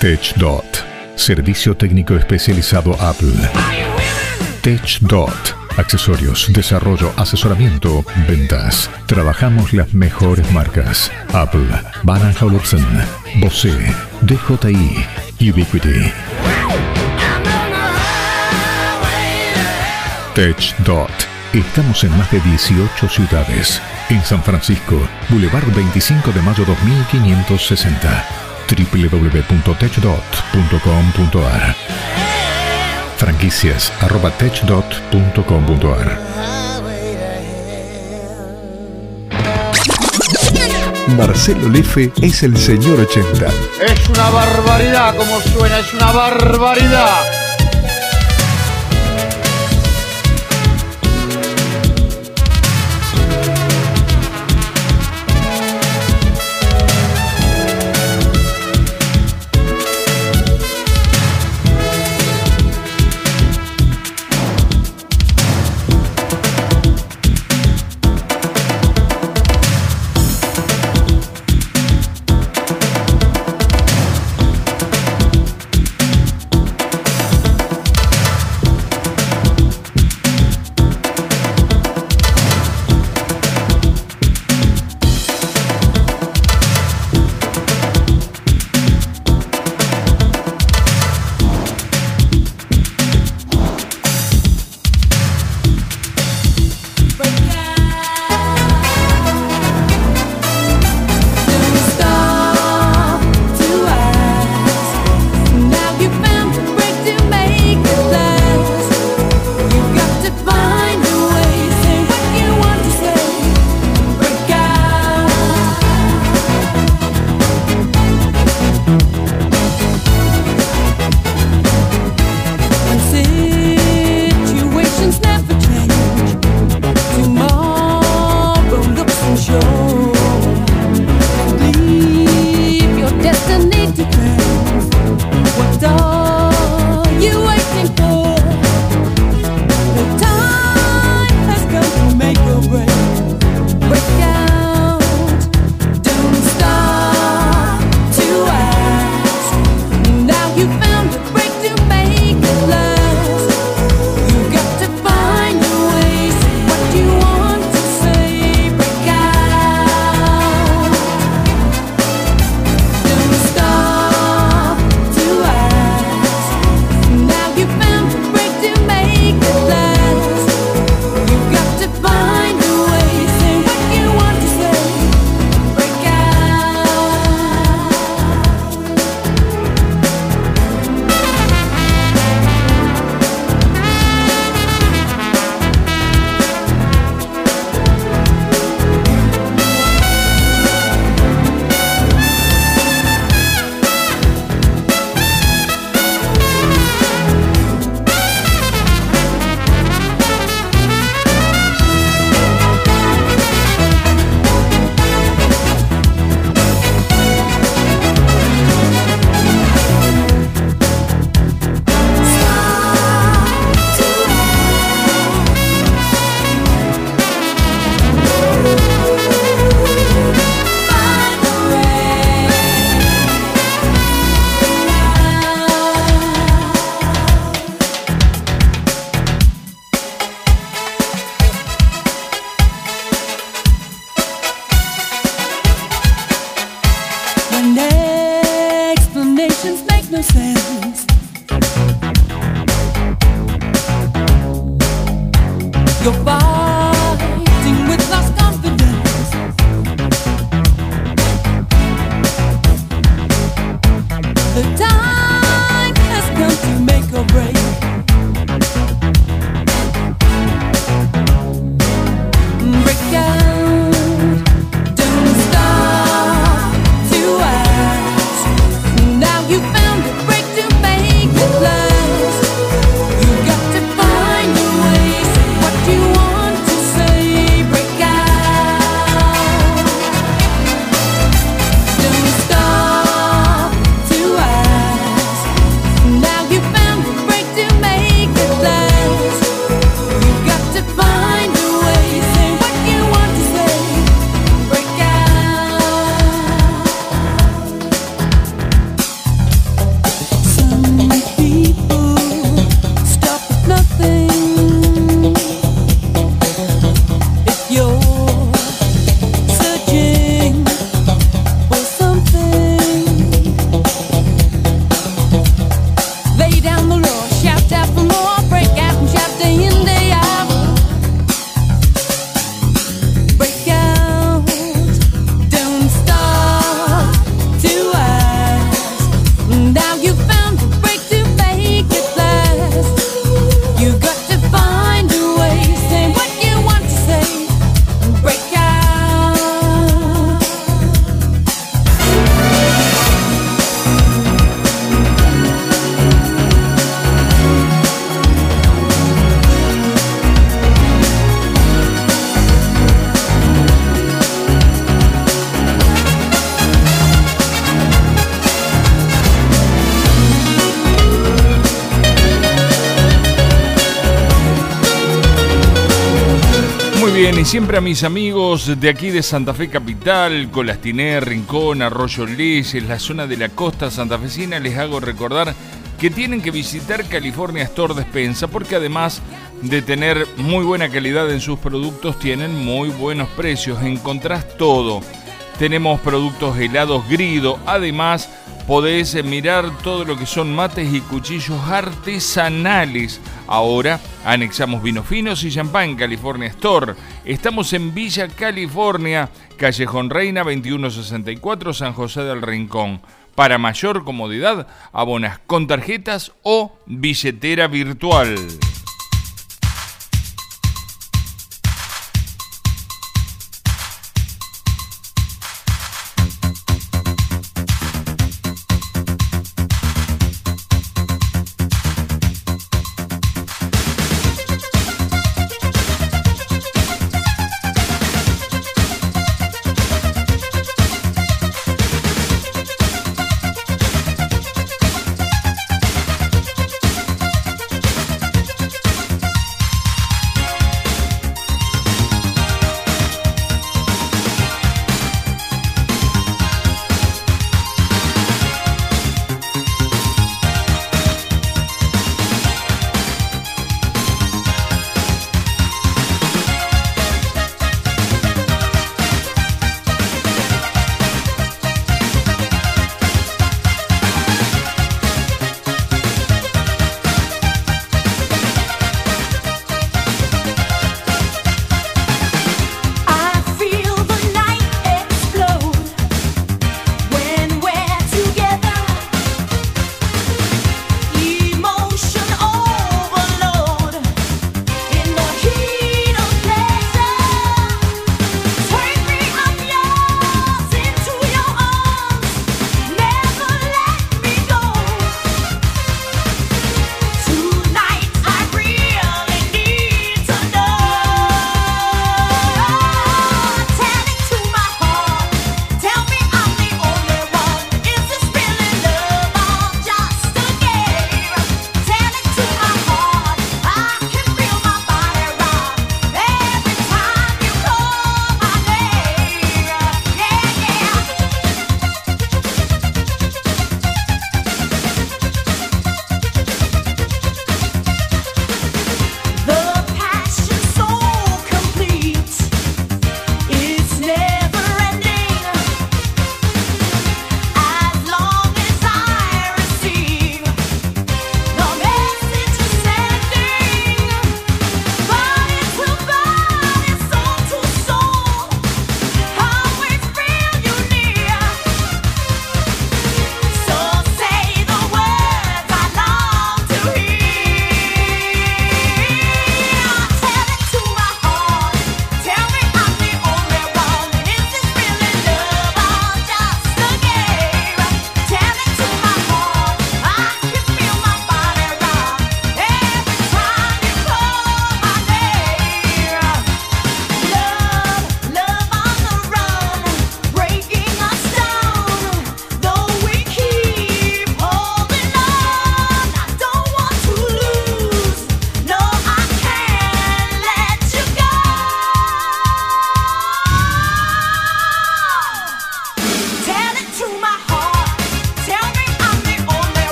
TechDot, servicio técnico especializado Apple. TechDot, accesorios, desarrollo, asesoramiento, ventas. Trabajamos las mejores marcas. Apple, Van Olufsen, Bose, DJI, Ubiquiti. TechDot. Estamos en más de 18 ciudades. En San Francisco, Boulevard 25 de mayo 2560. www.techdot.com.ar Franquicias arroba techdot.com.ar Marcelo Lefe es el señor 80. Es una barbaridad como suena, es una barbaridad. Siempre a mis amigos de aquí de Santa Fe Capital, Colastiné, Rincón, Arroyo Leyes, la zona de la costa santafesina, les hago recordar que tienen que visitar California Store Despensa porque además de tener muy buena calidad en sus productos, tienen muy buenos precios. Encontrás todo. Tenemos productos helados grido, además podés mirar todo lo que son mates y cuchillos artesanales. Ahora anexamos vinos finos y champán California Store. Estamos en Villa California, Callejón Reina 2164, San José del Rincón. Para mayor comodidad, abonas con tarjetas o billetera virtual.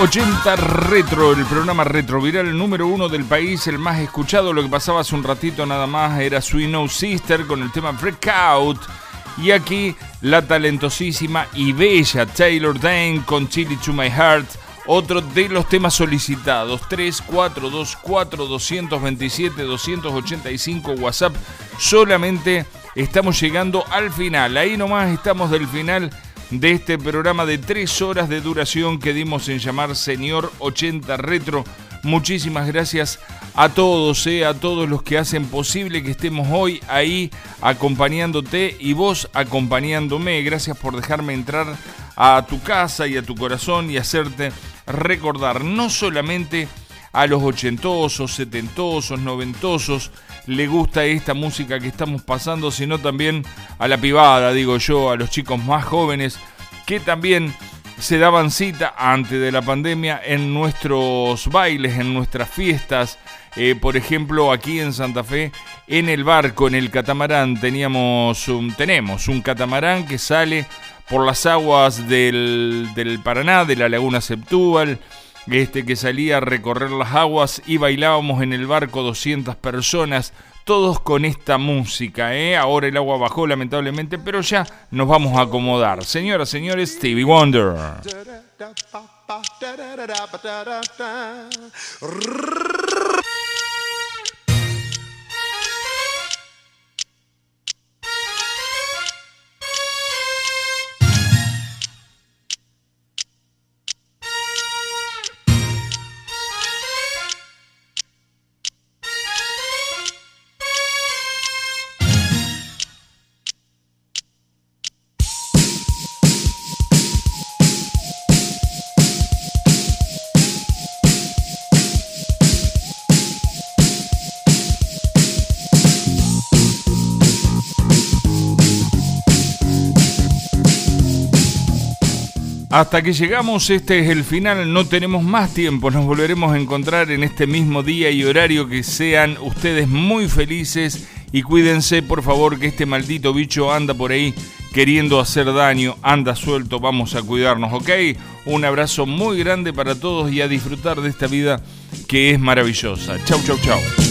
80 Retro, el programa retroviral número uno del país, el más escuchado. Lo que pasaba hace un ratito nada más era Sweet No Sister con el tema Breakout. Y aquí la talentosísima y bella Taylor Dane con Chili to My Heart. Otro de los temas solicitados. 3424 227 285 WhatsApp. Solamente estamos llegando al final. Ahí nomás estamos del final de este programa de tres horas de duración que dimos en llamar Señor 80 Retro. Muchísimas gracias a todos, eh, a todos los que hacen posible que estemos hoy ahí acompañándote y vos acompañándome. Gracias por dejarme entrar a tu casa y a tu corazón y hacerte recordar no solamente a los ochentosos, setentosos, noventosos, le gusta esta música que estamos pasando, sino también a la pibada, digo yo, a los chicos más jóvenes que también se daban cita antes de la pandemia en nuestros bailes, en nuestras fiestas. Eh, por ejemplo, aquí en Santa Fe, en el barco, en el catamarán, teníamos un, tenemos un catamarán que sale por las aguas del, del Paraná, de la laguna Septúbal este que salía a recorrer las aguas y bailábamos en el barco 200 personas, todos con esta música. ¿eh? Ahora el agua bajó lamentablemente, pero ya nos vamos a acomodar. Señoras, señores, Stevie Wonder. Hasta que llegamos, este es el final, no tenemos más tiempo, nos volveremos a encontrar en este mismo día y horario, que sean ustedes muy felices y cuídense por favor que este maldito bicho anda por ahí queriendo hacer daño, anda suelto, vamos a cuidarnos, ¿ok? Un abrazo muy grande para todos y a disfrutar de esta vida que es maravillosa. Chau, chau, chau.